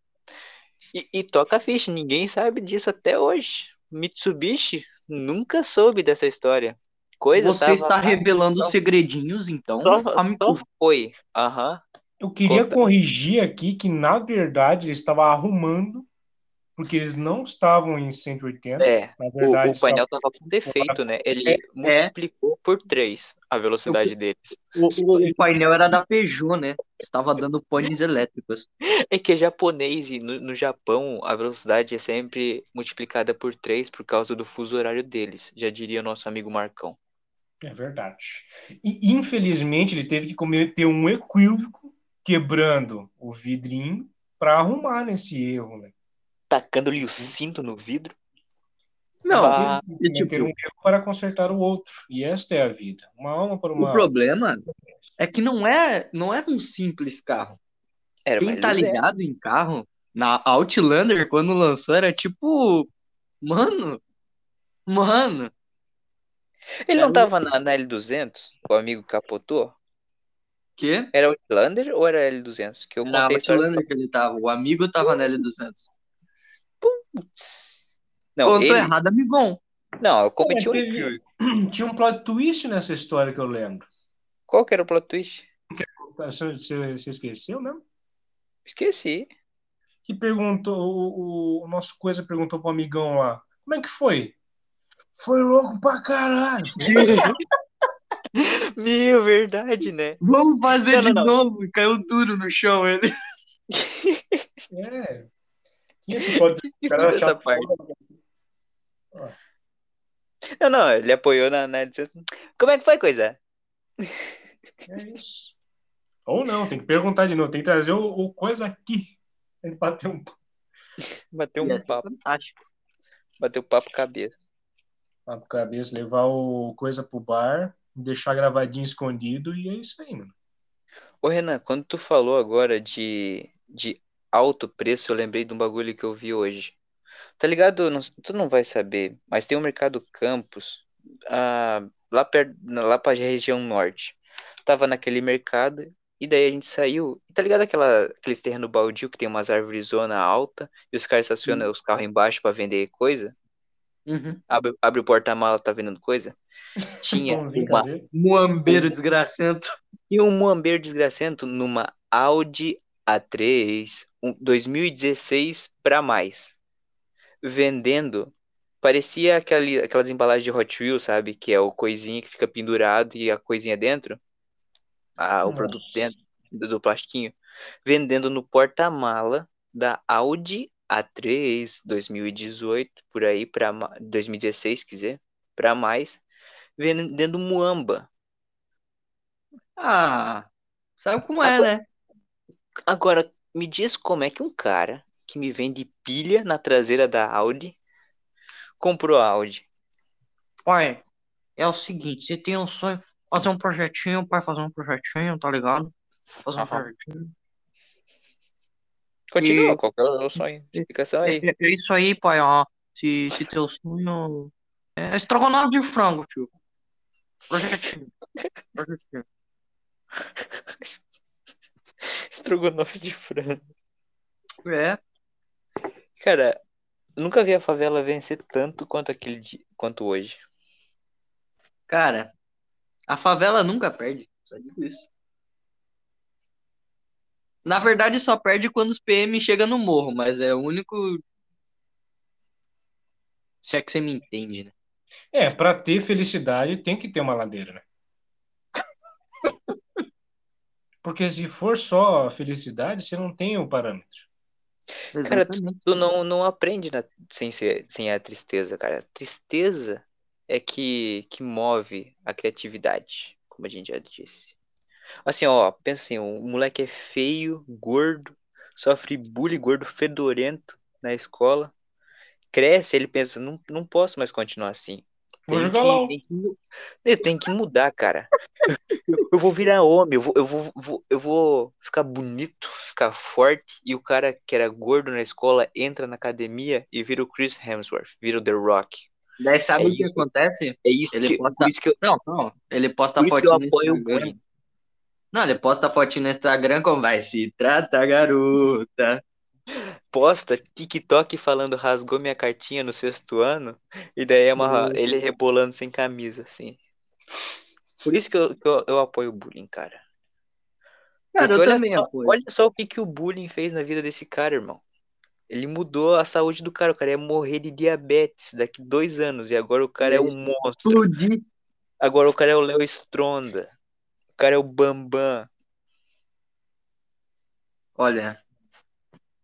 E, e toca a ficha. Ninguém sabe disso até hoje. Mitsubishi nunca soube dessa história. Coisa Você tava está revelando só- segredinhos, então, Só, amigo. só foi. Aham. Eu queria Conta. corrigir aqui que, na verdade, ele estava arrumando, porque eles não estavam em 180. É. Na O, verdade, o painel estava- tava com defeito, né? Ele É, é. multiplicou por 3 a velocidade deles. O, o- o painel era da Peugeot, né? Estava dando panes elétricos. É que é japonês e no, no Japão a velocidade é sempre multiplicada por 3 por causa do fuso horário deles, já diria nosso amigo Marcão. É verdade. E, infelizmente, ele teve que cometer um equívoco, quebrando o vidrinho, para arrumar nesse erro, né? Tacando-lhe o cinto no vidro. Não, que e tipo- um erro para consertar o outro. E esta é a vida. Uma alma para uma o problema é que não é, não era um simples carro. Era Quem tá ligado em carro, na Outlander, quando lançou, era tipo. Mano. Mano. Ele não Era tava na, na L200? O amigo capotou? Que? Era Outlander ou era L200? Que eu Era contei a história. Outlander que ele tava. O amigo tava na L200. Putz. Não, Contou ele... errado, amigão. não, eu cometi um Teve- equívoco. Tinha um plot twist nessa história que eu lembro. Qual que era o plot twist? Você, você- você esqueceu mesmo? Esqueci. Que perguntou, o, o- o nosso coisa perguntou pro amigão lá. Como é que foi? Foi louco pra caralho. Meu, verdade, né? Vamos fazer Não, de não, novo. E Caiu duro no chão ele. É. E cara dessa achava- parte. Não, não, ele apoiou na, na... Como é que foi, coisa? É isso. Ou não, tem que perguntar de novo. Tem que trazer o, o coisa aqui. Ele bateu um Bateu um Ia ser papo, fantástico. bateu papo cabeça. papo cabeça, levar o coisa pro bar, deixar gravadinho escondido e é isso aí, mano. Ô, Renan, quando tu falou agora de, de alto preço, eu lembrei de um bagulho que eu vi hoje. Tá ligado? Não- tu não vai saber, mas tem um mercado Campos, ah, lá perto, lá pra região norte. Tava naquele mercado, e daí a gente saiu. E tá ligado aquela, aqueles terreno baldio que tem umas árvores zona alta, e os caras estacionam os carros embaixo pra vender coisa? Uhum. Abre, abre o porta-mala, tá vendendo coisa? Tinha uma fazer. Muambeiro desgracento. E um muambeiro desgracento numa Audi A3 um- 2016 para mais. Vendendo. Parecia aquele, aquelas embalagens de Hot Wheels, sabe? Que é o coisinha que fica pendurado e a coisinha dentro. Ah, o Nossa. produto dentro do, do plastiquinho. Vendendo no porta-mala da Audi A3 2018, por aí, para 2016, quiser, para mais. Vendendo muamba. Ah, sabe como é, né? Agora, me diz como é que um cara que me vende pilha na traseira da Audi comprou a Audi. Olha, é o seguinte, você tem um sonho, fazer um projetinho, pai, fazer um projetinho, tá ligado? Fazer um Aham. projetinho. Continua, E- qual que é o sonho? Explicação aí. É, é isso aí, pai, ó. Se, se teu sonho é estrogonofe de frango, tio. Projetinho. Projetinho. Estrogonofe de frango. É, Cara, nunca vi a favela vencer tanto quanto aquele dia, quanto hoje. cara, a favela nunca perde, só digo isso. Na verdade, só perde quando os PM chegam no morro, mas é o único. Se é que você me entende, né? É, pra ter felicidade tem que ter uma ladeira, né? Porque se for só felicidade, você não tem o parâmetro. Cara, tu, tu não, não aprende na- sem, ser, sem a tristeza, cara. Tristeza é que, que move a criatividade, como a gente já disse. Assim, ó, pensa assim, o moleque é feio, gordo, sofre bullying, gordo fedorento na escola. Cresce, ele pensa, não, não posso mais continuar assim. Vou Tem jogar que, LOL. tem que, tenho que mudar, cara. Eu, eu vou virar homem, eu vou, eu vou, vou- eu vou ficar bonito, ficar forte. E o cara que era gordo na escola entra na academia e vira o Chris Hemsworth, vira o The Rock. Daí sabe É o que isso. acontece? É isso Ele que, posta- isso que eu, Não, não. Ele posta por isso que eu fotinho no apoio o Instagram. Não, ele posta fotinho no Instagram como vai se trata, garota. Posta TikTok falando rasgou minha cartinha no sexto ano. E daí é uma, ele rebolando sem camisa, assim. Por isso que eu, que eu, eu apoio o bullying, cara. Cara, Porque eu olha também só, apoio. olha só o que, que o bullying fez na vida desse cara, irmão. Ele mudou a saúde do cara. O cara ia morrer de diabetes daqui dois anos. E agora o cara é um monstro. Explodir. Agora o cara é o Léo Stronda. O cara é o Bambam. Olha,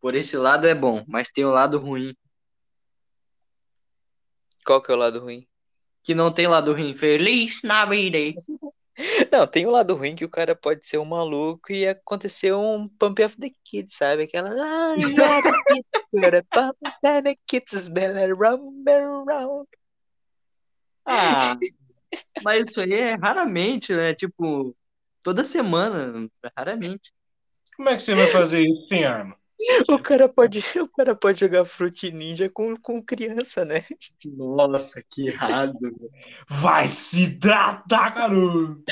por esse lado é bom, mas tem o lado ruim. Qual que é o lado ruim? Que não tem lado ruim. Feliz na vida. Não, tem o lado ruim que o cara pode ser um maluco e acontecer um Pump of the Kids, sabe? Aquela. "Ah. Ah, mas isso aí é raramente, né? Tipo, toda semana, raramente. Como é que você vai fazer isso sem arma? O cara pode, o cara pode jogar Fruit Ninja com, com criança, né? Nossa, que errado. Vai se tratar, garoto!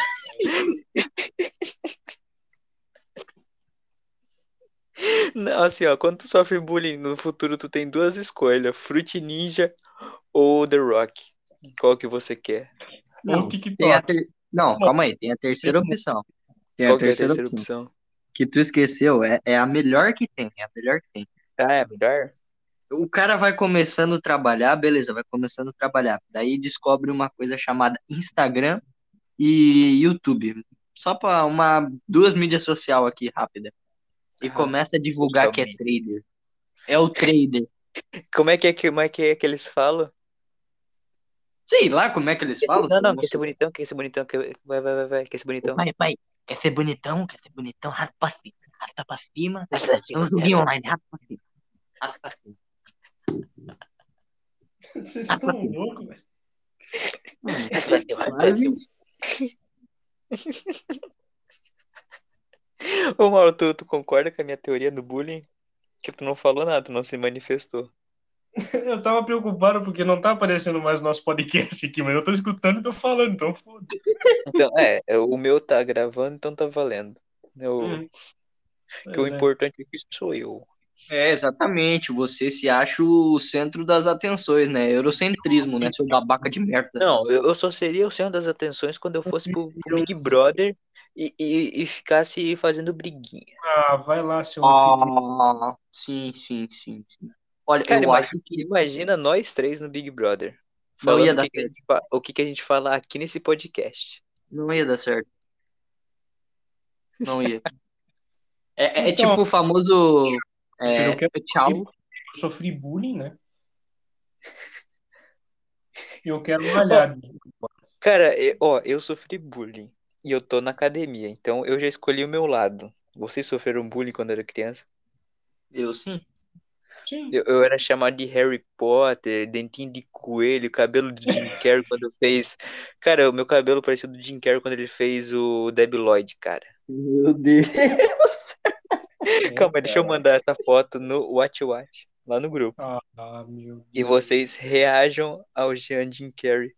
Não, assim, ó, quando tu sofre bullying no futuro, tu tem duas escolhas: Fruit Ninja ou The Rock. Qual que você quer? Não, o TikTok. Tem a ter... Não, calma aí, tem a terceira opção. Tem a Qual que é a terceira terceira opção. opção? Que tu esqueceu, é, é a melhor que tem, é a melhor que tem. Ah, é melhor? O cara vai começando a trabalhar, beleza, vai começando a trabalhar. Daí descobre uma coisa chamada Instagram e YouTube. Só para uma duas mídias sociais aqui rápida. E Aham. começa a divulgar que é trader. É o trader. Como é que é, que- como é que é que eles falam? Sei lá como é que eles ser- falam. não, não, quer ser bonitão, quer ser bonitão, quer... vai, vai, vai, vai, quer ser bonitão. Pai, pai, quer ser bonitão? Quer ser bonitão? Rata pra cima. Rata pra cima. É um joguinho online, rata pra cima. Rata pra cima. Vocês estão loucos, velho. Quase. Ô, Mauro, tu, tu concorda com a minha teoria do bullying? Que tu não falou nada, tu não se manifestou. Eu tava preocupado porque não tá aparecendo mais o nosso podcast aqui, mas eu tô escutando e tô falando, então foda. Então, é, é, o meu tá gravando, então tá valendo. Eu, Hum. que o é. importante é que sou eu. É, exatamente. Você se acha o centro das atenções, né? Eurocentrismo, né? Seu babaca de merda. Não, eu, eu só seria o centro das atenções quando eu fosse pro, pro Big Brother e, e, e ficasse fazendo briguinha. Ah, vai lá, seu. Ah, sim, sim, sim, sim. Olha, Cara, eu imagina, acho que imagina nós três no Big Brother. Não ia o dar que, que a gente fa- o que, que a gente fala aqui nesse podcast. não ia dar certo. Não ia. É, é Então- tipo o famoso é, Eu quero- tchau. Eu sofri bullying, né? E eu quero malhar. Cara, ó, eu sofri bullying. e eu tô na academia. Então eu já escolhi o meu lado. Vocês sofreram bullying quando era criança? Eu sim. Sim. Eu, eu era chamado de Harry Potter, dentinho de coelho, cabelo de Jim Carrey quando fez. Cara, o meu cabelo parecia do Jim Carrey quando ele fez o Debi Lloyd, cara. Meu Deus. Calma, deixa eu mandar essa foto no Watch Watch, lá no grupo. Ah, E vocês reajam ao Jean Jim Carrey.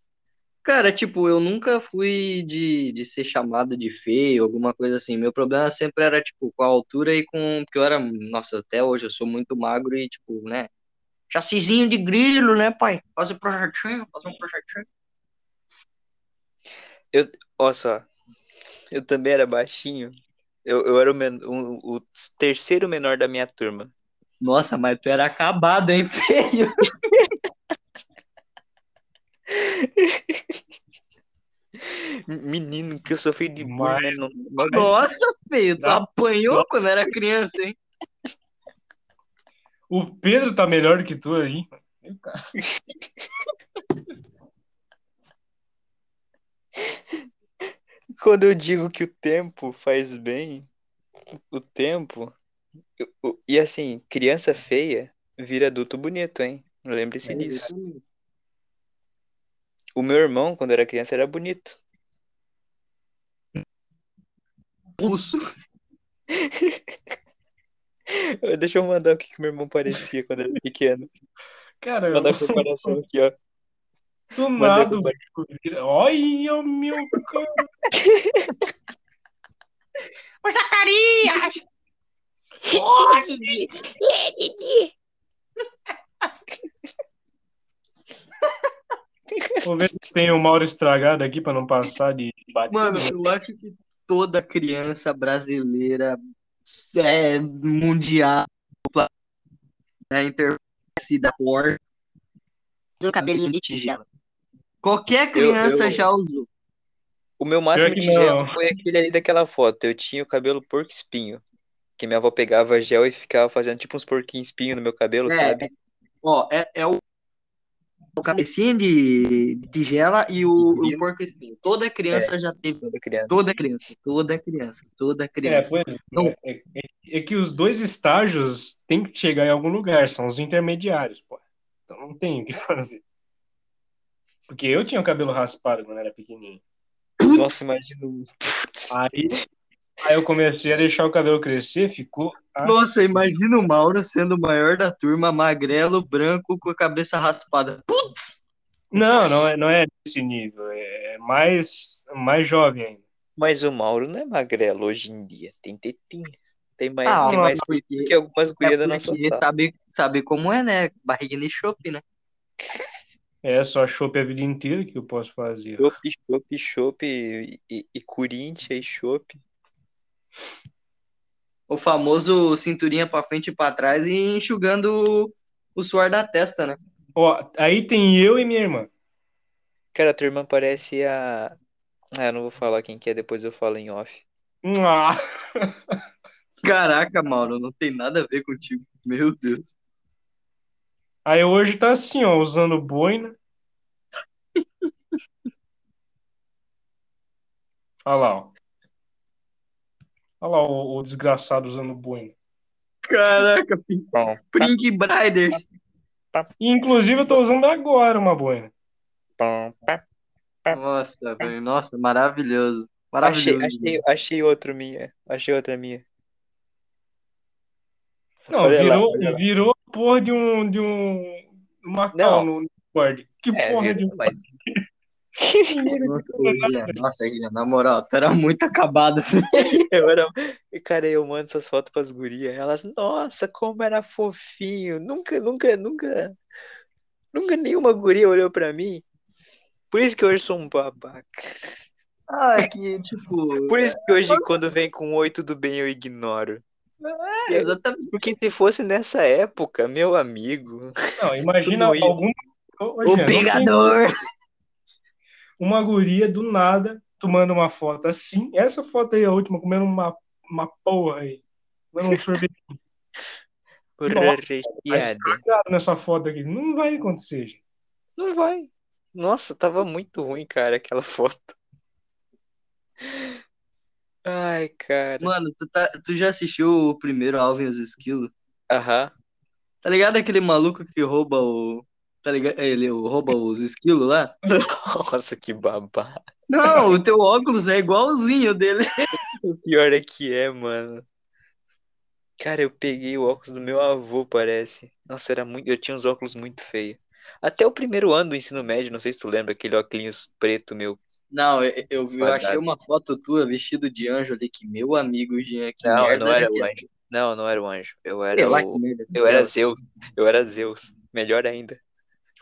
Cara, tipo, eu nunca fui de, de ser chamado de feio, alguma coisa assim. Meu problema sempre era, tipo, com a altura e com. Porque eu era. Nossa, até hoje eu sou muito magro e, tipo, né? Chassizinho de grilo, né, pai? Fazer projetinho, fazer um projetinho. Olha só, eu também era baixinho. Eu, eu era o, men- o- o terceiro menor da minha turma. Nossa, mas tu era acabado, hein, feio? Menino, que eu sofri de Mas- bullying. Não, não- Nossa, tu Não. apanhou quando era criança, hein? O Pedro tá melhor do que tu aí. Quando eu digo que o tempo faz bem, o tempo. E assim, criança feia vira adulto bonito, hein? Lembre-se disso. O meu irmão, quando era criança, era bonito. Deixa eu mandar o que, que meu irmão parecia quando era pequeno. Cara, mandar a comparação aqui, ó. do Mandei nada o. Olha, meu cara. Ô, Zacarias! Vou ver se tem o Mauro estragado aqui pra não passar de batido. Mano, eu acho que toda criança brasileira é mundial, é interesse da cor, o cabelinho de tigela. qualquer criança eu- já usou. O meu máximo de gel foi aquele ali daquela foto. Eu tinha o cabelo porco espinho. Que minha avó pegava gel e ficava fazendo tipo uns porquinhos espinho no meu cabelo, É, sabe? Ó, é, é o, o cabecinha de, de tigela e o, o porco espinho. Toda criança já teve. Toda criança. Toda criança, toda criança, toda É, criança. é. Não. É, é- é que os dois estágios têm que chegar em algum lugar, são os intermediários, pô. Então não tem o que fazer. Porque eu tinha o cabelo raspado quando era pequenininho. Nossa, imagina. Aí, aí eu comecei a deixar o cabelo crescer, ficou Nossa, assim. imagina o Mauro sendo o maior da turma, magrelo, branco, com a cabeça raspada. Putz! Não, não é, não é desse nível, é mais, mais jovem ainda. Mas o Mauro não é magrelo hoje em dia. Tem tetinha. Tem mais, Ah, tem não, mais porque- que algumas É gurias da nossa sabe, sabe como é, né? Barriguinha de chope, né? É só chope a vida inteira que eu posso fazer. Chope, chope, chope e, e, e Corinthians e chope. O famoso cinturinha pra frente e pra trás e enxugando o, o suor da testa, né? Ó, aí tem eu e minha irmã. Cara, a tua irmã parece a. Ah, eu não vou falar quem que é, depois eu falo em off. Ah, Caraca, Mauro, não tem nada a ver contigo. Meu Deus. Aí hoje tá assim, ó, usando boina. Olha lá, ó. Olha lá o, o desgraçado usando boina. Caraca, Pin- Bom, Pink Briders. E, inclusive eu tô usando agora uma boina. pam, pam. Nossa, velho. Nossa, maravilhoso. Achei, Maravilhoso. achei, achei outro minha. Achei outra minha. Não, Olha virou, lá. virou porra de um de um uma Não. no Discord. Que É, porra de viu? um Mas Nossa, Jean, na moral, tu era muito acabado. eu era. Cara, eu mando essas fotos pras gurias. Elas, nossa, como era fofinho. Nunca, nunca, nunca. Nunca nenhuma guria olhou pra mim. Por isso que hoje sou um babaca. Ah, é que, tipo. Por isso que hoje, quando vem com oi, tudo bem, eu ignoro. É, exatamente. Porque se fosse nessa época, meu amigo. Não, imagina algum Ô, O não tem pegador. Uma guria do nada tomando uma foto assim. Essa foto aí é a última, comendo uma, uma porra aí. Comendo um sorvete Porra Tá nessa foto aqui. Não vai acontecer, gente. Não vai. Nossa, tava muito ruim, cara, aquela foto. Ai, cara. Mano, tu, tá, tu já assistiu o primeiro Alvin e os Esquilos? Aham. Tá ligado aquele maluco que rouba o. Tá ligado? Ele rouba os esquilos lá? Nossa, que babá. Não, o teu óculos é igualzinho dele. O pior é que é, mano. Cara, eu peguei o óculos do meu avô, parece. Nossa, era muito. Eu tinha uns óculos muito feios. Até o primeiro ano do ensino médio, não sei se tu lembra, aquele óculos preto meu. Não, eu, eu, achei uma foto tua vestido de anjo ali, que meu amigo, Jean, que Não, não era é o anjo. Não, não era o anjo. Eu era o. Eu era Zeus. Eu era Zeus. Melhor ainda.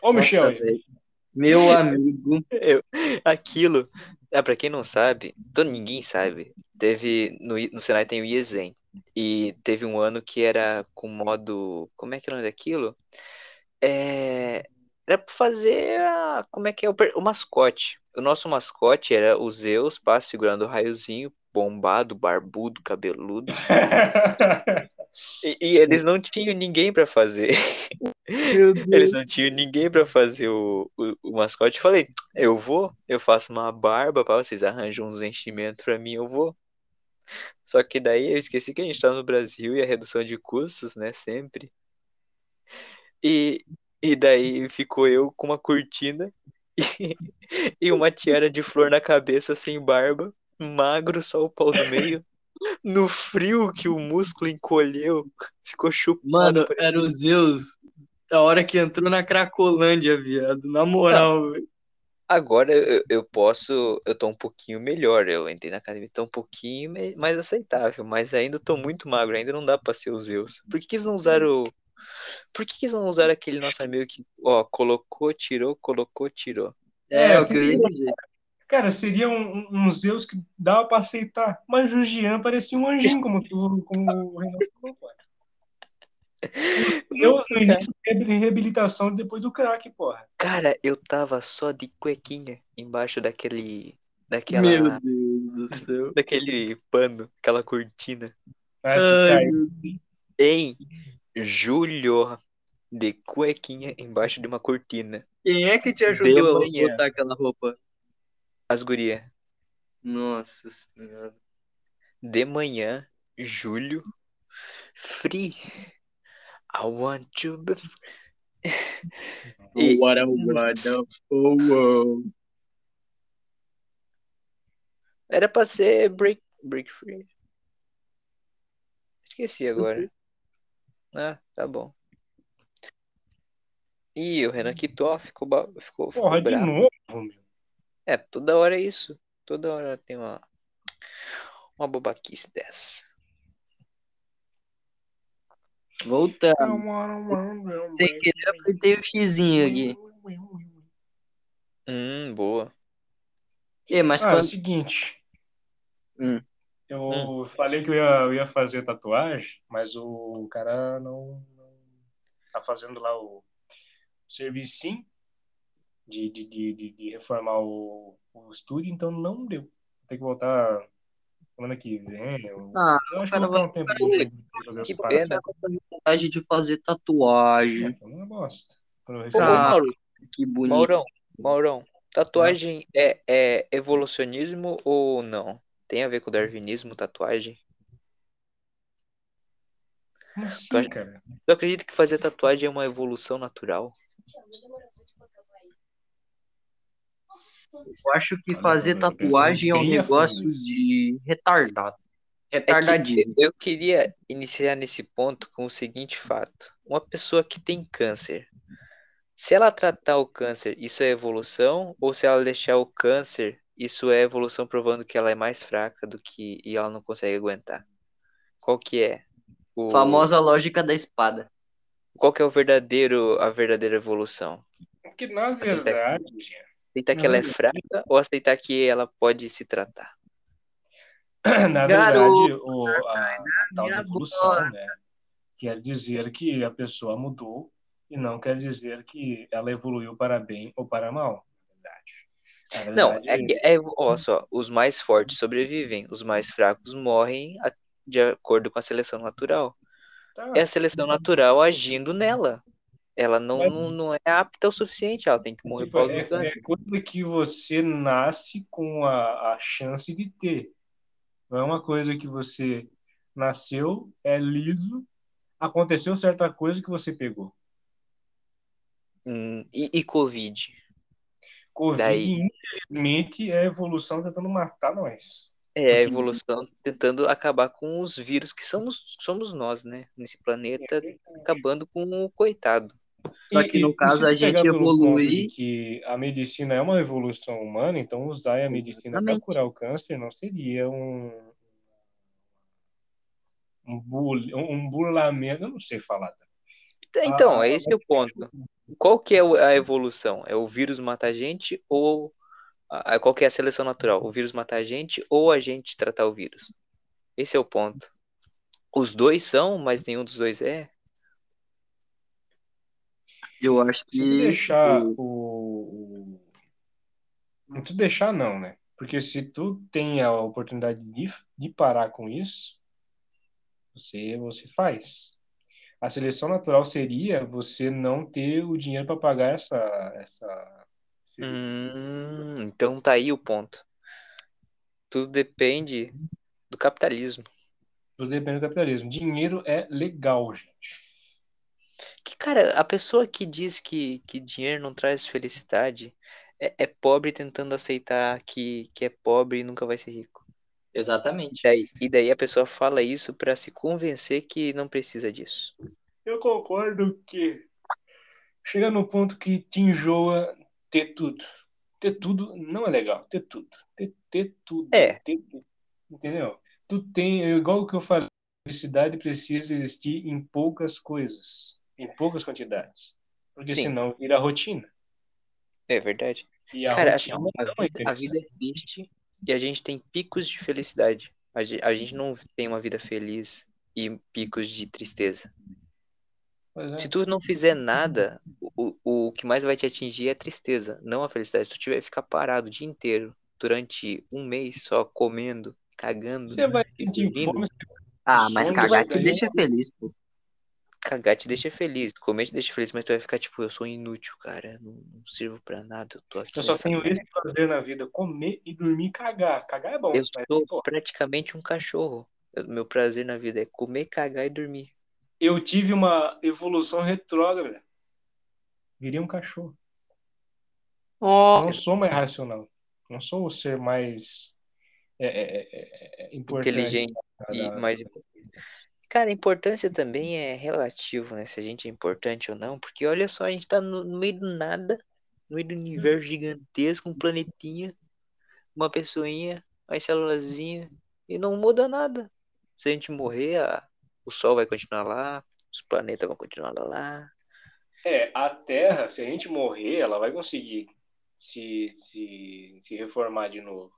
Ô, Nossa, Michel, velho. Meu amigo. Eu, aquilo, ah, pra quem não sabe, todo ninguém sabe. Teve no, no Senai tem o IESEM e teve um ano que era com modo, como é que é o nome daquilo? É, era pra fazer a, como é que é o, o mascote. O nosso mascote era o Zeus, pá, segurando o raiozinho, bombado, barbudo, cabeludo. E, e eles não tinham ninguém pra fazer. Eles não tinham ninguém pra fazer o, o, o mascote. Eu falei, eu vou, eu faço uma barba pra vocês arranjam uns enchimentos pra mim, eu vou. Só que daí eu esqueci que a gente tá no Brasil e a redução de custos, né, sempre. E, e daí ficou eu com uma cortina e, e uma tiara de flor na cabeça, sem barba, magro, só o pau do meio. No frio que o músculo encolheu, ficou chupado. Mano, era o Zeus. A hora que entrou na Cracolândia, viado. Na moral, velho. Agora eu, eu posso, eu tô um pouquinho melhor, eu entrei na academia, tô um pouquinho mais aceitável, mas ainda tô muito magro, ainda não dá pra ser o Zeus. Por que que eles não usaram, por que que eles não usaram aquele nosso amigo que, ó, colocou, tirou, colocou, tirou? É, É, o que eu ia dizer. Cara, seria um, um- Zeus que dava pra aceitar. Mas o Jean parecia um anjinho, como, tu, como o Renato falou, pô. Zeus no início da reabilitação depois do crack, porra. Cara, eu tava só de cuequinha embaixo daquele, daquela, Meu Deus do céu. daquele pano, aquela cortina. Ah, Ai, caiu. Em julho, de cuequinha embaixo de uma cortina. Quem é que te ajudou a botar aquela roupa? As guria. Nossa senhora. de manhã, julho, free. I want to be free. Oh, what a wonderful world. Era pra ser break, break free. Esqueci agora. Ah, tá bom. Ih, o Renan quitou, ficou, ficou, ficou Porra, de bravo. novo, meu. É, toda hora é isso. Toda hora tem uma, uma bobaquice dessa. Voltando. Sem querer, apertei o xizinho aqui. Hum, boa. E, mas Ah, é o quando... seguinte. Hum. Eu falei que eu ia, eu ia fazer tatuagem, mas o cara não, não tá fazendo lá o serviço de, de, de, de, de reformar o, o estúdio, então não deu. Tem que voltar semana que vem. Eu, Ah, eu acho que vou dar um tempo fazer que vontade de fazer tatuagem. É, foi uma bosta. Recebi, Ah, Mauro, Que bonito. Maurão, Maurão, tatuagem é, é evolucionismo ou não? Tem a ver com darwinismo, tatuagem? como assim, Tu cara? Tu acredita que fazer tatuagem é uma evolução natural? Eu acho que Olha, fazer tatuagem é um negócio de retardado. É que eu queria iniciar nesse ponto com o seguinte fato: uma pessoa que tem câncer, se ela tratar o câncer, isso é evolução? Ou se ela deixar o câncer, isso é evolução provando que ela é mais fraca do que e ela não consegue aguentar? Qual que é? O, Famosa lógica da espada. Qual que é o verdadeiro, a verdadeira evolução? Porque, na Aceitar- verdade, Jean, Aceitar que ela é fraca ou aceitar que ela pode se tratar? Na Garoto, verdade, o, a, a tal evolução, né, quer dizer que a pessoa mudou e não quer dizer que ela evoluiu para bem ou para mal, na verdade. Na Não, verdade, é que é, ó só, os mais fortes sobrevivem, os mais fracos morrem a- de acordo com a seleção natural. tá, É a seleção natural agindo nela. Ela não, Mas- não, não é apta o suficiente, ela tem que morrer tipo, por causa é, do câncer. é coisa que você nasce com a, a chance de ter. Não é uma coisa que você nasceu, é liso, aconteceu certa coisa que você pegou. Hum, e, e Covid? Covid, Daí. infelizmente, é a evolução tentando matar nós. É a evolução tentando acabar com os vírus que somos, somos nós, né? Nesse planeta, acabando com o coitado. Só que no e caso se a gente evolui. que a medicina é uma evolução humana, então usar a medicina para curar o câncer não seria um um, bul- um burlamento, eu não sei falar. tá? Então, Ah, é esse o ponto. Qual que é a evolução? É o vírus matar a gente ou qual que é a seleção natural? O vírus matar a gente ou a gente tratar o vírus? Esse é o ponto. Os dois são, mas nenhum dos dois é. Eu acho Se que deixar o- o, o- Se tu deixar, não, né? Porque se tu tem a oportunidade de, de parar com isso, você, você faz. A seleção natural seria você não ter o dinheiro para pagar essa, essa, Hum, então tá aí o ponto. Tudo depende do capitalismo. Tudo depende do capitalismo. Dinheiro é legal, gente. Que, cara, a pessoa que diz que, que dinheiro não traz felicidade é, é pobre tentando aceitar que, que é pobre e nunca vai ser rico. Exatamente. Daí, e daí a pessoa fala isso pra se convencer que não precisa disso. Eu concordo que chega no ponto que te enjoa ter tudo. Ter tudo não é legal. Ter tudo. Ter, ter tudo. É. Ter tudo. Entendeu? Tu tem, é igual o que eu falei, a felicidade precisa existir em poucas coisas, em poucas quantidades. Porque Sim. senão vira rotina. É verdade. E a Cara, assim, ó, a é vida, a vida é triste e a gente tem picos de felicidade. A ge- a gente não tem uma vida feliz e picos de tristeza. Pois é. Se tu não fizer nada, o, o que mais vai te atingir é a tristeza, não a felicidade. Se tu tiver que ficar parado o dia inteiro, durante um mês só, comendo, cagando, Você vai sentir fome, Ah, mas cagar te deixa feliz, pô. cagar te deixa feliz, comer te deixa feliz, mas tu vai ficar tipo, eu sou inútil, cara, não, não sirvo pra nada, eu tô aqui eu só tenho esse prazer na vida, comer e dormir e cagar. Cagar é bom, Eu sou pô, praticamente um cachorro. Eu- Meu prazer na vida é comer, cagar e dormir. Eu tive uma evolução retrógrada. Virei um cachorro. Ó, Não sou mais racional. Não sou o ser mais é, é, é, é, importante. Inteligente e mais Cara, a importância também é relativo, né? Se a gente é importante ou não, porque olha só, a gente tá no, no meio do nada, no meio do universo gigantesco, um planetinha, uma pessoinha, uma célulazinha, e não muda nada. Se a gente morrer, a- o Sol vai continuar lá, os planetas vão continuar lá. É, a Terra, se a gente morrer, ela vai conseguir se, se, se reformar de novo.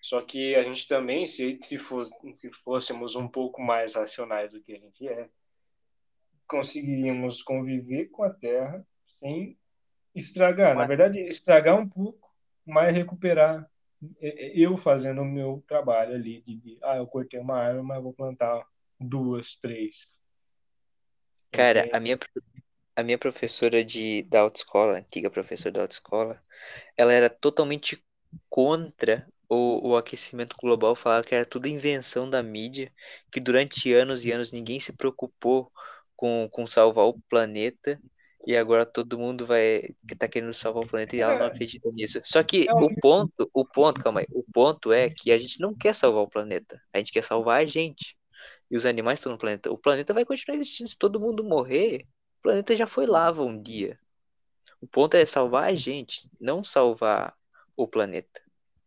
Só que a gente também, se, se, fosse, se fôssemos um pouco mais racionais do que a gente é, conseguiríamos conviver com a Terra sem estragar. Na verdade, estragar um pouco, mas recuperar. É, é, Eu fazendo o meu trabalho ali, de, de, ah, eu cortei uma árvore, mas vou plantar duas, três. Cara, Entende? a minha, a minha professora de, da autoescola, antiga professora da autoescola, ela era totalmente contra o, o aquecimento global, falava que era tudo invenção da mídia, que durante anos e anos ninguém se preocupou com, com salvar o planeta, e agora todo mundo vai que tá querendo salvar o planeta e ela não É. acredita nisso. Só que É o ponto, o ponto, calma aí, o ponto é que a gente não quer salvar o planeta, a gente quer salvar a gente. E os animais estão no planeta. O planeta vai continuar existindo se todo mundo morrer. O planeta já foi lava um dia. O ponto é salvar a gente, não salvar o planeta.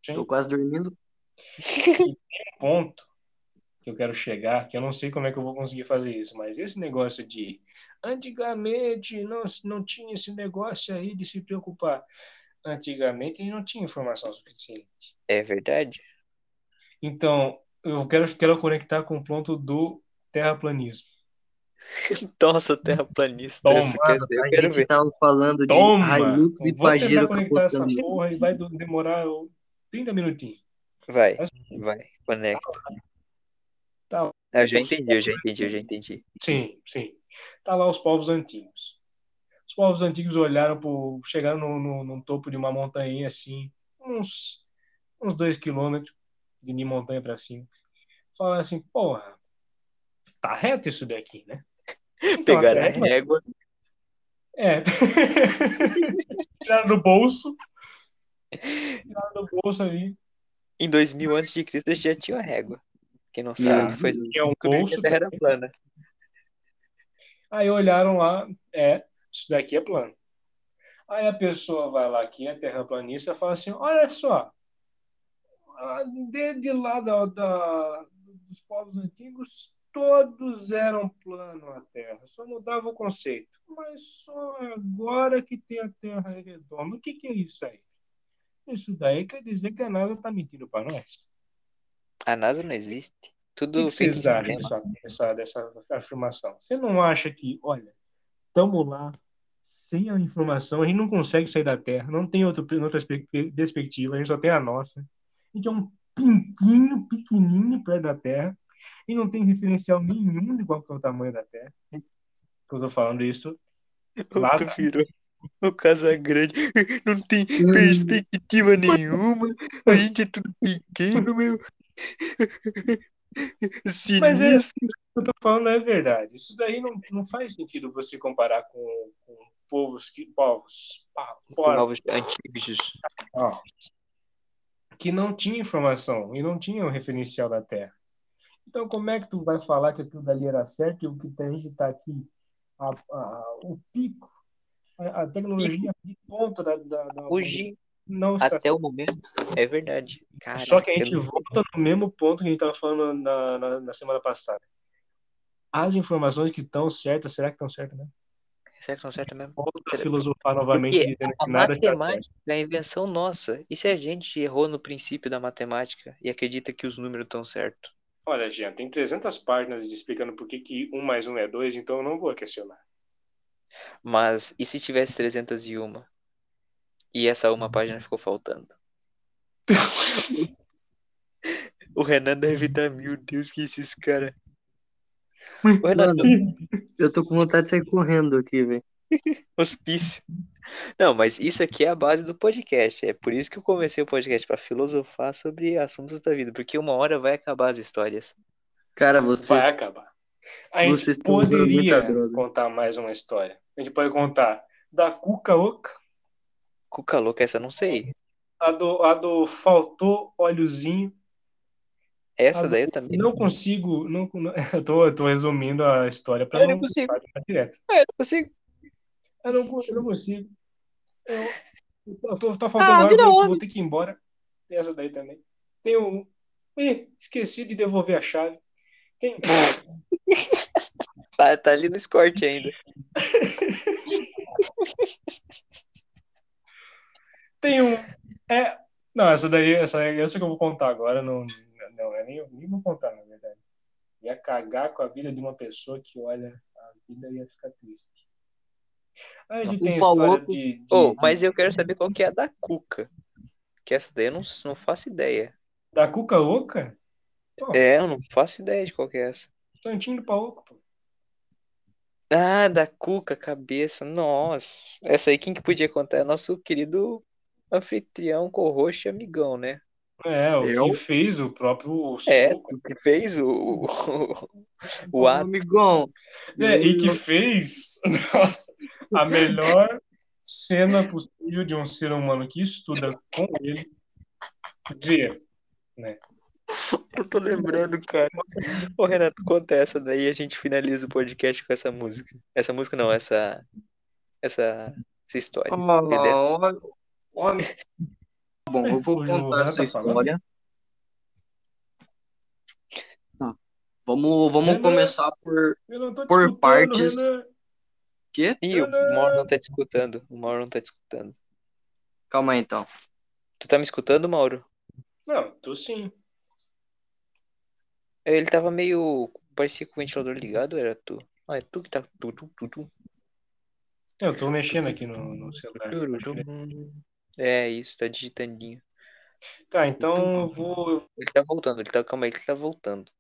tô quase dormindo. ponto que eu quero chegar, que eu não sei como é que eu vou conseguir fazer isso, mas esse negócio de antigamente não, não tinha esse negócio aí de se preocupar. Antigamente gente não tinha informação suficiente. É verdade? Então, eu quero, quero conectar com o ponto do terraplanismo. Nossa, terraplanista. Toma, essa quer dizer, eu A quero gente ver. tava falando de Toma! Hilux e Eu vou Pajero conectar essa porra e vai demorar 30 minutinhos. Vai, Mas- vai, conecta. Tá. Eu já entendi, eu já entendi, eu já entendi. Sim, sim. Tá lá os povos antigos. Os povos antigos olharam pro, chegaram no, no, no topo de uma montanha assim, uns uns dois quilômetros de montanha pra cima. Falaram assim, porra, tá reto isso daqui, né? Então, Pegaram a a régua. É. Tiraram do bolso. Tiraram do bolso ali. Em 2000 a.C. eles já tinham a régua. Quem não sabe, foi Tinha um que bolso. a Terra era plana. Aí olharam lá, é, isso daqui é plano. Aí a pessoa vai lá aqui, a terraplanista, fala assim, olha só, desde lá da, da- dos povos antigos, todos eram plano a Terra, só mudava o conceito. Mas só agora que tem a Terra redonda. O que, que é isso aí? Isso daí quer dizer que a NASA está mentindo para nós. A NASA não existe. O que, Tudo vocês acham dessa, dessa, dessa afirmação? Você não acha que, olha, estamos lá, sem a informação, a gente não consegue sair da Terra, não tem outro, outra perspe- perspectiva, a gente só tem a nossa. A gente é um pintinho pequenininho perto da Terra e não tem referencial nenhum de qual que é o tamanho da Terra. Que eu tô falando isso. Lá Tu virou o Casagrande. Não tem Hum. perspectiva nenhuma. A gente é tudo pequeno, meu. Mas é, Sinistro. o que eu tô falando é verdade. Isso daí não, não faz sentido você comparar com, com povos que povos, povos Povos antigos. Que não tinha informação e não tinha o referencial da Terra. Então, como é que tu vai falar que aquilo dali era certo e o que a gente está aqui, a, a- o pico, a, a tecnologia de ponta da, da, da Hoje, não está até o momento, é verdade. Caraca, Só que a gente volta no mesmo ponto que a gente estava falando na, na, na semana passada. As informações que estão certas, será que estão certas, né? Será que estão certo mesmo? Volta filosofar novamente Porque dizendo a que nada matemática é a invenção nossa. E se a gente errou no princípio da matemática e acredita que os números estão certos? Olha, Jean, tem 300 páginas explicando por que, que 1 mais 1 é 2, então eu não vou questionar. Mas e se tivesse 301? E essa uma página ficou faltando? O Renan deve estar, meu Deus, que esses caras. O Renan, eu tô com vontade de sair correndo aqui, velho. hospício. Não, mas isso aqui é a base do podcast. É por isso que eu comecei o podcast, para filosofar sobre assuntos da vida. Porque uma hora vai acabar as histórias. Cara, vocês. Vai acabar. A gente Vocês poderia contar mais uma história. A gente pode contar da Cuca Oca, Cuca louca, essa eu não sei. a do, a do Faltou Óleozinho. Essa Ah, daí eu também. Não consigo. Não, eu, tô, eu tô resumindo a história para Eu não não consigo. direto. Ah, eu não consigo. Eu não, eu não consigo. Eu, eu tô, tá Ah, faltando agora, vira vou, homem. vou ter que ir embora. Tem essa daí também. Tem um. Ih, esqueci de devolver a chave. Tem. Tá, tá ali no escorte ainda. Tem um. É. Não, essa daí, essa, essa que eu vou contar agora, não, não, é nem, nem vou contar, na verdade. Ia cagar com a vida de uma pessoa que, olha, a vida ia ficar triste. Aí a gente Não, tem maluco- de. de- Oh, mas eu quero saber qual que é a da Cuca. Que essa daí eu não, não faço ideia. Da Cuca Oca? Pô, É, eu não faço ideia de qual que é essa. Santinho do Paoco, pô. Ah, da Cuca, cabeça. Nossa. Essa aí quem que podia contar é nosso querido anfitrião, co-host e amigão, né? É, o Eu? que fez o próprio É, o que fez o, o, o Ô, ato. amigão. É, e que fez, nossa, a melhor cena possível de um ser humano que estuda com ele ver. Eu tô lembrando, cara. Ô, Renato, conta essa daí e a gente finaliza o podcast com essa música. Essa música não, essa. Essa, essa história. Beleza? Ó, ó, Bom, eu vou O contar essa tá história. Tá. Vamos, vamos Renan. começar por Por partes. Renan. quê? Ih, o Mauro não tá te escutando. O Mauro não tá te escutando. Calma aí, então. Tu tá me escutando, Mauro? Não, tu sim. Ele tava meio. Parecia com o ventilador ligado, era tu? Ah, é tu que tá. Tu, tu, tu, tu. Eu tô mexendo aqui no, no celular. É isso, tá digitandinho. Tá, então eu vou. Ele tá voltando, ele tá. Calma aí, ele tá voltando.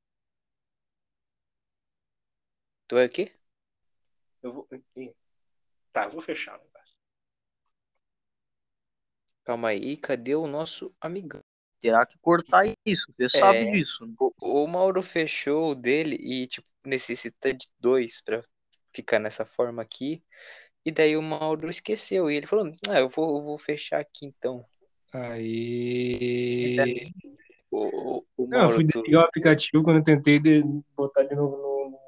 Tu vai o quê? eu vou... Tá, eu vou fechar o negócio. Calma aí, cadê o nosso amigão? terá que cortar isso. Você sabe É. disso. O, o Mauro fechou o dele e, tipo, necessita de dois pra ficar nessa forma aqui. E daí o Mauro esqueceu. E ele falou: Ah, eu vou, eu vou fechar aqui então. Aí. O, o, o Não, eu fui desligar o aplicativo quando eu tentei de- botar de novo no.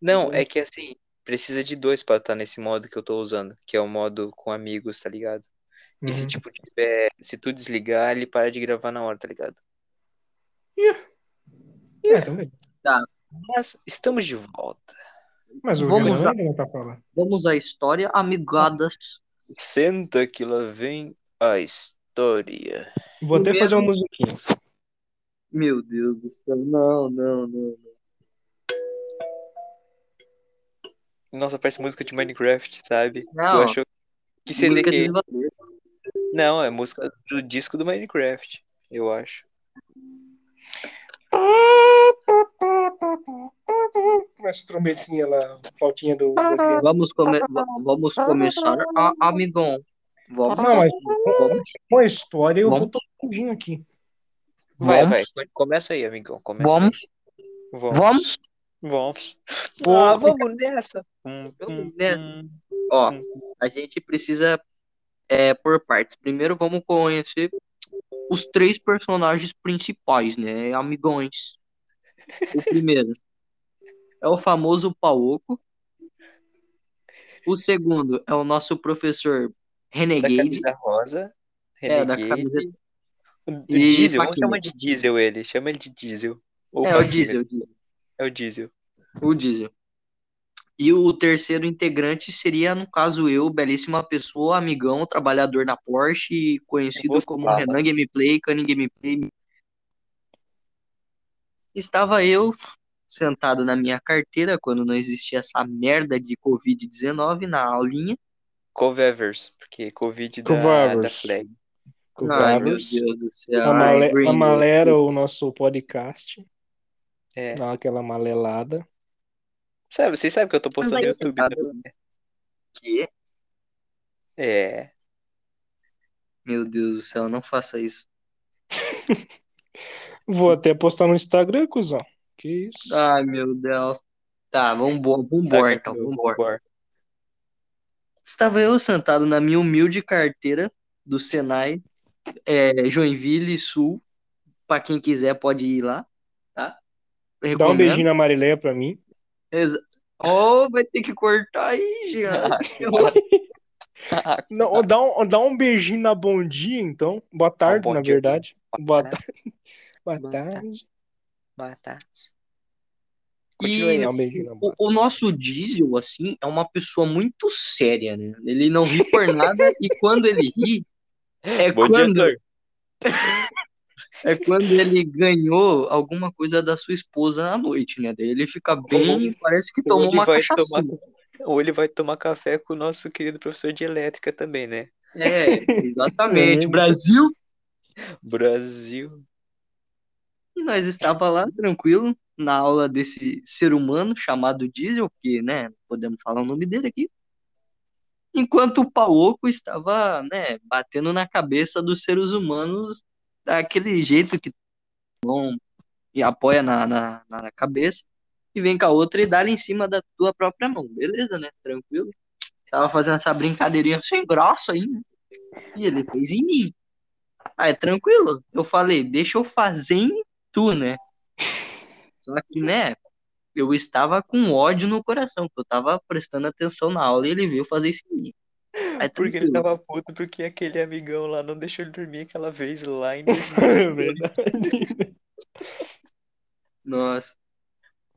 Não, é que assim, precisa de dois pra estar nesse modo que eu tô usando, que é o modo com amigos, tá ligado? E se Uhum. tipo tiver, se tu desligar, ele para de gravar na hora, tá ligado? É, também. Mas estamos de volta. Mas o Vamos Renan não tá falando. Vamos à história, amigadas. Senta que lá vem a história. Vou até Primeiro- fazer uma musiquinha. Meu Deus do céu, não, não, não. Nossa, parece música de Minecraft, sabe? Não. achou que CD Música que de é? Não, é música do disco do Minecraft, eu acho. Começa a trombetinha lá, flautinha do. do criança. Vamos, come va- vamos começar, a, amigão. Vamos, Não, mas vamos, com a história eu vou Vamos. todinho aqui. Vai, vamos, vai, começa aí, amigão, começa vamos, aí. Vamos. vamos. Vamos. Ah, vamos nessa. Vamos nessa. Ó, a gente precisa é, por partes. Primeiro vamos conhecer os três personagens principais, né, amigões. O primeiro é o famoso Paoco. O segundo é o nosso professor Da Renegade. camisa rosa. É, da Renegade. camiseta. O E Diesel, vamos faquinha. chamar de Diesel ele. Chama ele de Diesel. Ou É. Diesel, o Diesel. É o Diesel. O Diesel. E o terceiro integrante seria, no caso, eu, belíssima pessoa, amigão, trabalhador na Porsche, conhecido como fala. Renan Gameplay, Cunning Gameplay. Estava eu sentado na minha carteira quando não existia essa merda de Covid-19 na aulinha. Covevers, porque Covid da, da Covevers. flag. Ai, meu Covavers. Deus do céu. Amale Ai, amalera o nosso podcast. É. Dá aquela amalelada. Sabe, vocês sabem que eu tô postando no YouTube também, né? Que? É. Meu Deus do céu, não faça isso. Vou até postar no Instagram, cuzão. Que isso. Ai, meu Deus. Tá, vambora, vambora então, vambora. Vambora. Estava eu sentado na minha humilde carteira do Senai, é, Joinville Sul. Pra quem quiser pode ir lá, tá? Dá um beijinho na Marileia pra mim. Exa- Oh, vai ter que cortar aí, Jean. Não, dá, um, dá um beijinho na bom dia, então. Boa tarde, bom na dia. verdade. Boa, Boa tarde. Boa Boa tarde. Boa tarde. E Continua beijinho na o, o nosso Diesel, assim, é uma pessoa muito séria, né? Ele não ri por nada e quando ele ri, é Bom dia, quando, senhor. é quando ele ganhou alguma coisa da sua esposa à noite, né? Daí ele fica bem, parece que Ou tomou ele uma vai cachaça. tomar, ou ele vai tomar café com o nosso querido professor de elétrica também, né? É, exatamente. É. Brasil. Brasil. E nós estava lá tranquilo na aula desse ser humano chamado Diesel, que, né, podemos falar o nome dele aqui. Enquanto o Paoco estava, né, batendo na cabeça dos seres humanos daquele jeito que vão e apoia na, na, na cabeça e vem com a outra e dá em cima da tua própria mão. Beleza, né? Tranquilo. Tava fazendo essa brincadeirinha sem graça aí, né? E ele fez em mim. Aí, tranquilo. Eu falei, deixa eu fazer em tu, né? Só que, né, eu estava com ódio no coração, porque eu tava prestando atenção na aula e ele veio fazer isso em mim. Aí, Porque ele tava puto porque aquele amigão lá não deixou ele dormir aquela vez lá em É 2018. verdade. Nossa.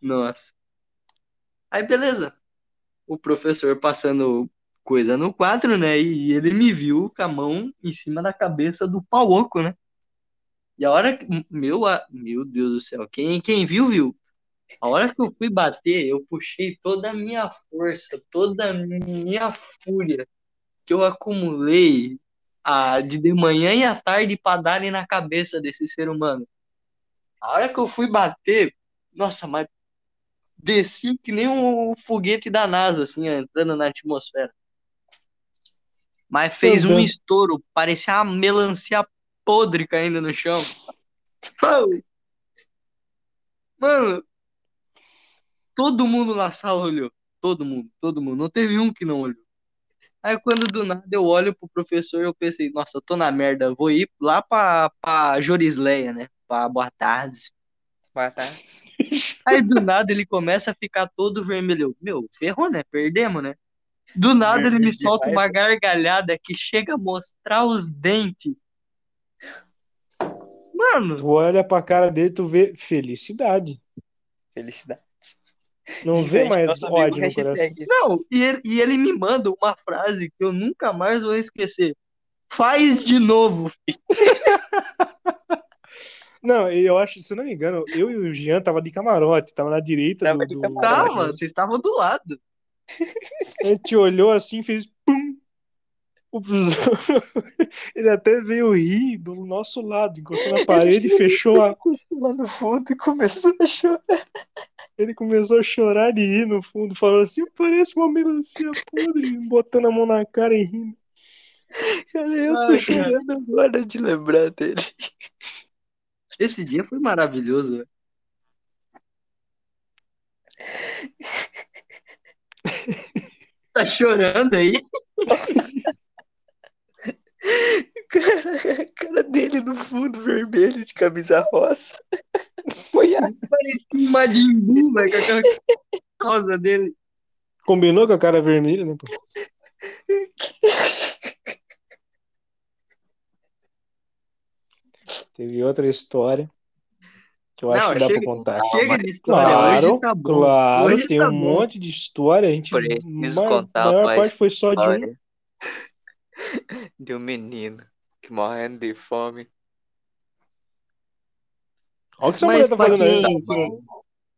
Nossa. Aí, beleza. O professor passando coisa no quadro, né? E ele me viu com a mão em cima da cabeça do Paoco, né? E a hora que. Meu, meu Deus do céu. Quem, quem viu, viu. A hora que eu fui bater, eu puxei toda a minha força, toda a minha fúria que eu acumulei a, de de manhã e à tarde para darem na cabeça desse ser humano. A hora que eu fui bater, nossa, mas desci que nem um foguete da NASA, assim, entrando na atmosfera. Mas fez um estouro, parecia uma melancia podre caindo no chão. Mano, Mano, todo mundo na sala olhou. Todo mundo, todo mundo. Não teve um que não olhou. Aí quando do nada eu olho pro professor, eu pensei, nossa, eu tô na merda, vou ir lá pra, pra Jorisleia, né? Pra Boa Tarde. Boa tarde. Aí do nada ele começa a ficar todo vermelho. Meu, ferrou, né? Perdemos, né? Do nada ele me solta uma gargalhada que chega a mostrar os dentes. Mano, Tu olha pra cara dele, tu vê felicidade. Felicidade. Não vê mais ódio no coração. não, e ele, e ele me manda uma frase que eu nunca mais vou esquecer. Faz de novo. Não, eu acho, se eu não me engano, eu e o Jean tava de camarote, tava na direita Tava do, do-. Tava, vocês estavam do lado. A gente olhou assim, fez. O professor- Ele até veio rir do nosso lado, encostou na parede e fechou a. Lá no fundo e começou a chorar. Ele começou a chorar de rir no fundo, falando assim: parece uma melancia podre, botando a mão na cara e rindo. Cara, eu tô chorando agora de lembrar dele. Esse dia foi maravilhoso. velho. Tá chorando aí? Cara, a cara dele no fundo vermelho de camisa rosa. Foi a Parecia um Buu, velho, com aquela causa dele. Combinou com a cara vermelha, né? pô? Teve outra história que eu acho Não, que dá chega- pra contar. Chega de história, Claro, hoje tá bom. claro, Hoje tem tá um bom. monte de história. A gente, Preciso ma- contar a maior mais parte foi só de um. De um menino que morrendo de fome. Olha o que Mas tá fazendo aí. quem, quem,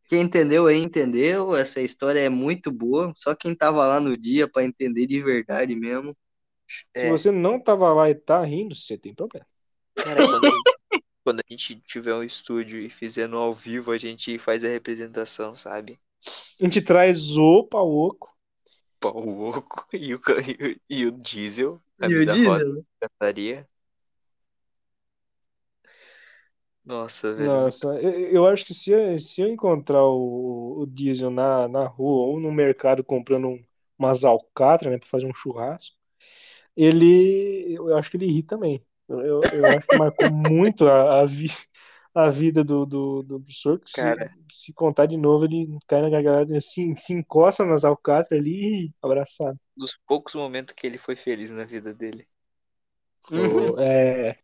quem entendeu aí, entendeu. Essa história é muito boa. Só quem tava lá no dia pra entender de verdade mesmo. Se É, você não tava lá e tá rindo, você tem problema. cara, quando, quando a gente tiver um estúdio e fizer no ao vivo, a gente faz a representação, sabe? A gente traz o. Pau oco e o, ca- e o, e o diesel, Camisa rosa diesel? da cantaria. Nossa, velho. Nossa, eu, eu acho que se eu, se eu encontrar o, o Diesel na, na rua ou no mercado comprando um, umas alcatras, né, pra fazer um churrasco, ele, eu acho que ele ri também. Eu, eu, eu acho que marcou muito a, a, vi, a vida do, do, do professor, que se, Cara. se contar de novo, ele cai na gargalhada, assim, se encosta nas alcatras ali e abraçado. dos poucos momentos que ele foi feliz na vida dele. Uhum. É,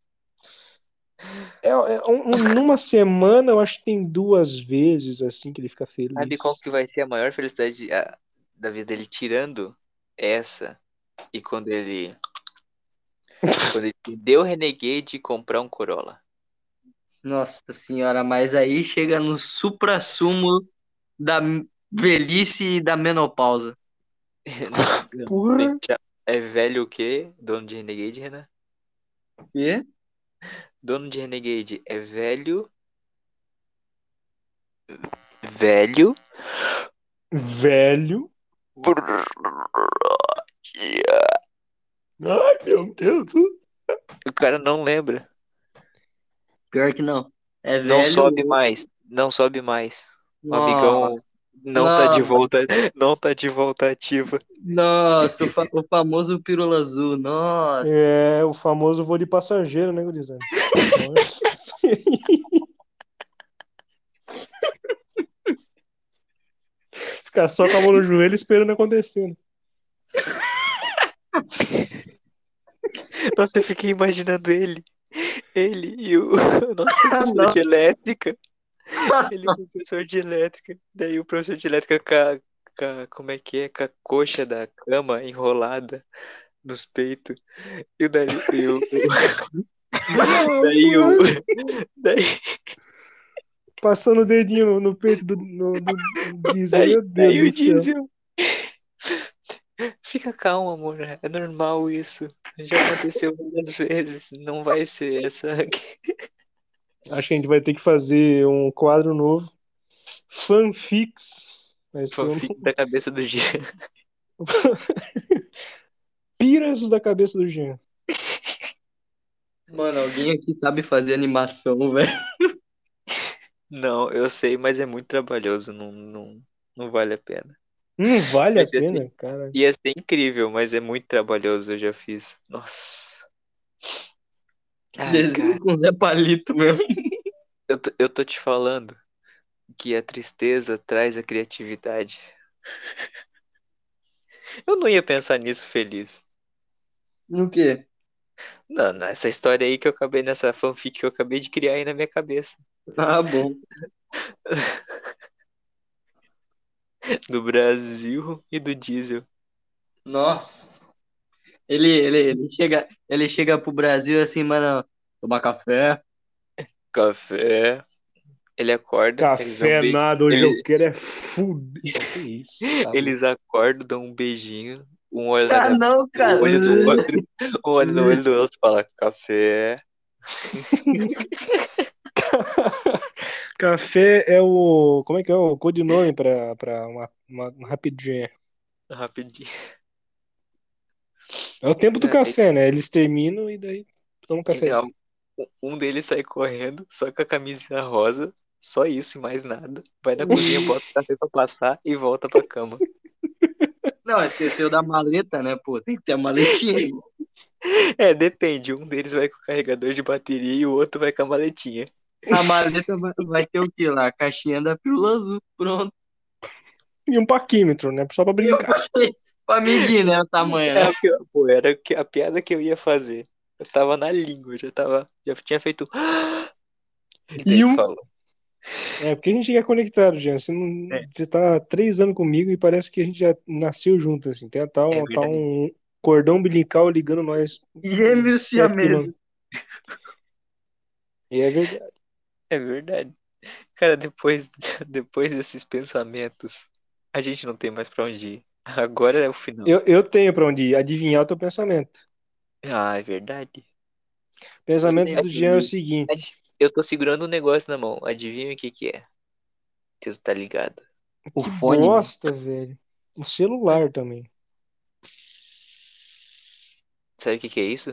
é, é um- um- numa semana, eu acho que tem duas vezes assim que ele fica feliz. Sabe qual que vai ser a maior felicidade a- da vida dele tirando essa e quando ele quando ele deu Renegade comprar um Corolla. Nossa senhora, mas aí chega no suprassumo da velhice e da menopausa. Porra. É velho o quê? Dono de Renegade, Renan? Quê? Dono de Renegade é velho. Velho. Velho. Ai, meu Deus. O cara não lembra. Pior que não. É Não velho. sobe mais. Não sobe mais. O Nossa, amigão não tá de Nossa. volta. Não tá de volta ativa. Nossa, o, fa- o famoso pirula azul. Nossa. É o famoso voo de passageiro, né, gurizada? Ficar só com a mão no joelho esperando acontecer. né? Nossa, eu fiquei imaginando ele. Ele e o, o nosso professor não. de elétrica. Ele é professor de elétrica. Daí o professor de elétrica com a, com a- como é que é? Com a coxa da cama enrolada nos peitos. E o daí, e o, o- daí o, daí, Passando o dedinho no, peito do, no, do diesel. daí, Meu Deus daí o do céu. diesel. Fica calmo, amor. É normal isso. Já aconteceu várias vezes. Não vai ser essa. Acho que a gente vai ter que fazer um quadro novo. Fanfics. Vai ser um... Fanfic da cabeça do dia. Piras da cabeça do Jean. Mano, alguém aqui sabe fazer animação, velho. Não, eu sei, mas é muito trabalhoso, não, não, não vale a pena. Não vale a Mas assim, pena, cara. Ia ser incrível, mas é muito trabalhoso, eu já fiz. Nossa. Ai, Desenho com Zé Palito mesmo. eu tô, eu tô te falando que a tristeza traz a criatividade. Eu não ia pensar nisso feliz. No quê? Não, nessa história aí que eu acabei, nessa fanfic que eu acabei de criar aí na minha cabeça. Ah, bom. Do Brasil e do diesel. Nossa. Ele, ele, ele chega, ele chega pro Brasil assim, mano, tomar café. Café. Ele acorda. Café be- nada, hoje ele- eu quero é fuder. Que isso? Eles acordam, dão um beijinho. Um olho na Ah, não, cara. um olho do outro. Um olho no olho do outro fala café. Café é o. Como é que é o codinome pra, pra uma, uma, uma rapidinha? Rapidinho. É o tempo do É, café, né? Eles terminam e daí tomam um cafezinho. Um- Um deles sai correndo, só com a camisinha rosa. Só isso e mais nada. Vai na cozinha, bota o café pra passar e volta pra cama. Não, esqueceu da maleta, né, pô? Tem que ter a maletinha. É, depende. Um deles vai com o carregador de bateria e o outro vai com a maletinha. A maleta vai, ter o quê lá? A caixinha da pílula azul. Pronto. E um paquímetro, né? Só pra brincar. Pra medir, né, o tamanho, É né? pi- pô, era que- a piada que eu ia fazer. Eu tava na língua, já tava. Já tinha feito. E E um- falou. É, porque a gente é conectado, Jean. Você, não, É. você tá há três anos comigo e parece que a gente já nasceu junto, assim. Tem tá, É verdade. um cordão umbilical ligando nós. Gêmeos siameses. E é verdade. É verdade. Cara, depois, depois desses pensamentos, a gente não tem mais pra onde ir. Agora é o final. Eu, eu tenho pra onde ir. Adivinhar o teu pensamento. Ah, é verdade. Pensamento Sim, do Jean é o seguinte. Eu tô segurando um negócio na mão. Adivinha o que que é? Tu tá ligado? O Que fone. né? bosta, velho. O celular também. Sabe o que que é isso?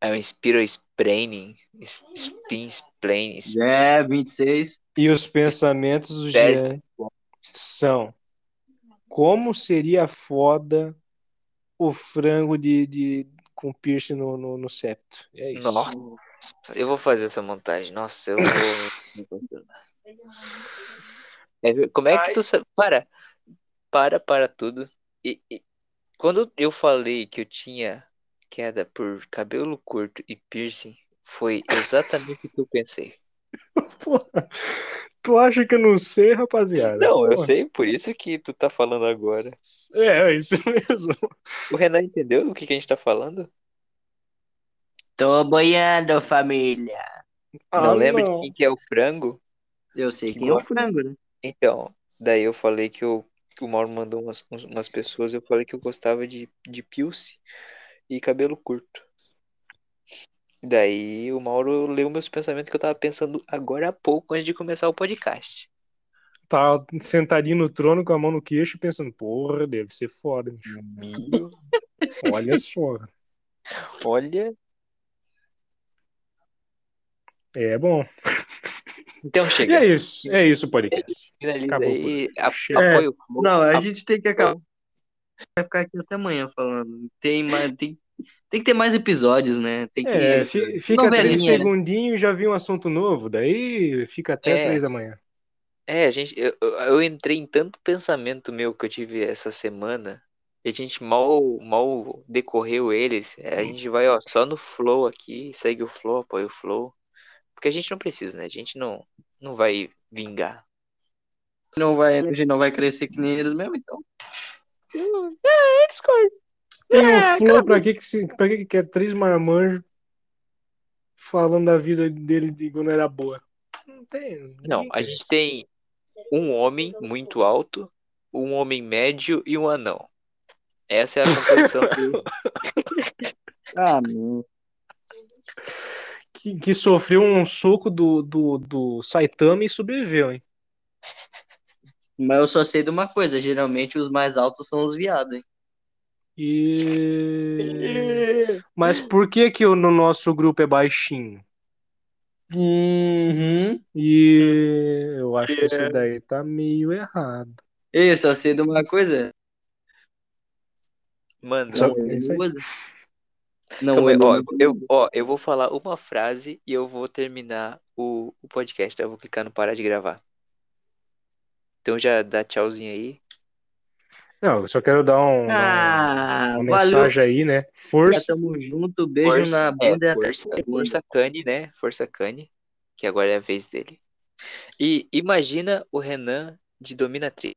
É um Spiro Spraining. s- Spin Splaining. É, 26. E os pensamentos do Dez. Jean são: como seria foda o frango de, de com piercing no, no, no septo? É isso. Nossa, eu vou fazer essa montagem. Nossa, eu vou. É como é que tu sabe? Para, para, para tudo. E, e quando eu falei que eu tinha queda por cabelo curto e piercing, foi exatamente o que eu pensei. Porra, tu acha que eu não sei, rapaziada? Não, eu Porra. sei, por isso que tu tá falando agora. É, é isso mesmo. O Renan entendeu do que, que a gente tá falando? Tô boiando, família. não Ah, lembra não. de quem que é o frango? Eu sei Que quem é o frango, né? Então, daí eu falei que, eu, que o Mauro mandou umas, umas pessoas, eu falei que eu gostava de, de pilce e cabelo curto. Daí o Mauro leu meus pensamentos que eu tava pensando agora há pouco, antes de começar o podcast. Tá sentadinho no trono com a mão no queixo pensando, porra, deve ser foda. Meu, Olha só. olha. É bom. Então E chega. é isso. É isso o podcast. Finaliza acabou aí. A- Chega. É. Não, a A- gente tem que acabar. Vai ficar aqui até amanhã falando. Tem, mais, tem, tem que ter mais episódios, né? Tem que. É, fi- fica três né? segundinhos e já vi um assunto novo, daí fica até É. três da manhã. É, a gente, eu, eu- eu entrei em tanto pensamento meu que eu tive essa semana, e a gente mal, mal decorreu eles. A gente vai, ó, só no flow aqui, segue o flow, apoia o flow. Porque a gente não precisa, né? A gente não, não vai vingar. Não vai, a gente não vai crescer que nem eles mesmo, então. É, Discord. Tem É, um flow pra que que, se, pra que que quer três marmanjos falando da vida dele de quando era boa? Não tem. Não, a gente tem um homem muito alto, um homem médio e um anão. Essa é a composição do... Ah, não. Que, que sofreu um soco do, do, do Saitama e sobreviveu, hein? Mas eu só sei de uma coisa: geralmente os mais altos são os viados, hein? E... Mas por que que o- no nosso grupo é baixinho? Uhum. E eu acho que isso daí tá meio errado. Eu só sei de uma coisa. Mano, Só- Não é. Não calma olho ó, eu, ó, eu vou falar uma frase e eu vou terminar o, o podcast. Eu vou clicar no parar de gravar. Então já dá tchauzinho aí. Não, eu só quero dar, um, Ah, um- uma valeu. mensagem aí, né? Já Força. tamo junto. Beijo Força, na é, bunda. força, força Cane, né? Força Cane, que agora é a vez dele. E imagina o Renan de Dominatrix.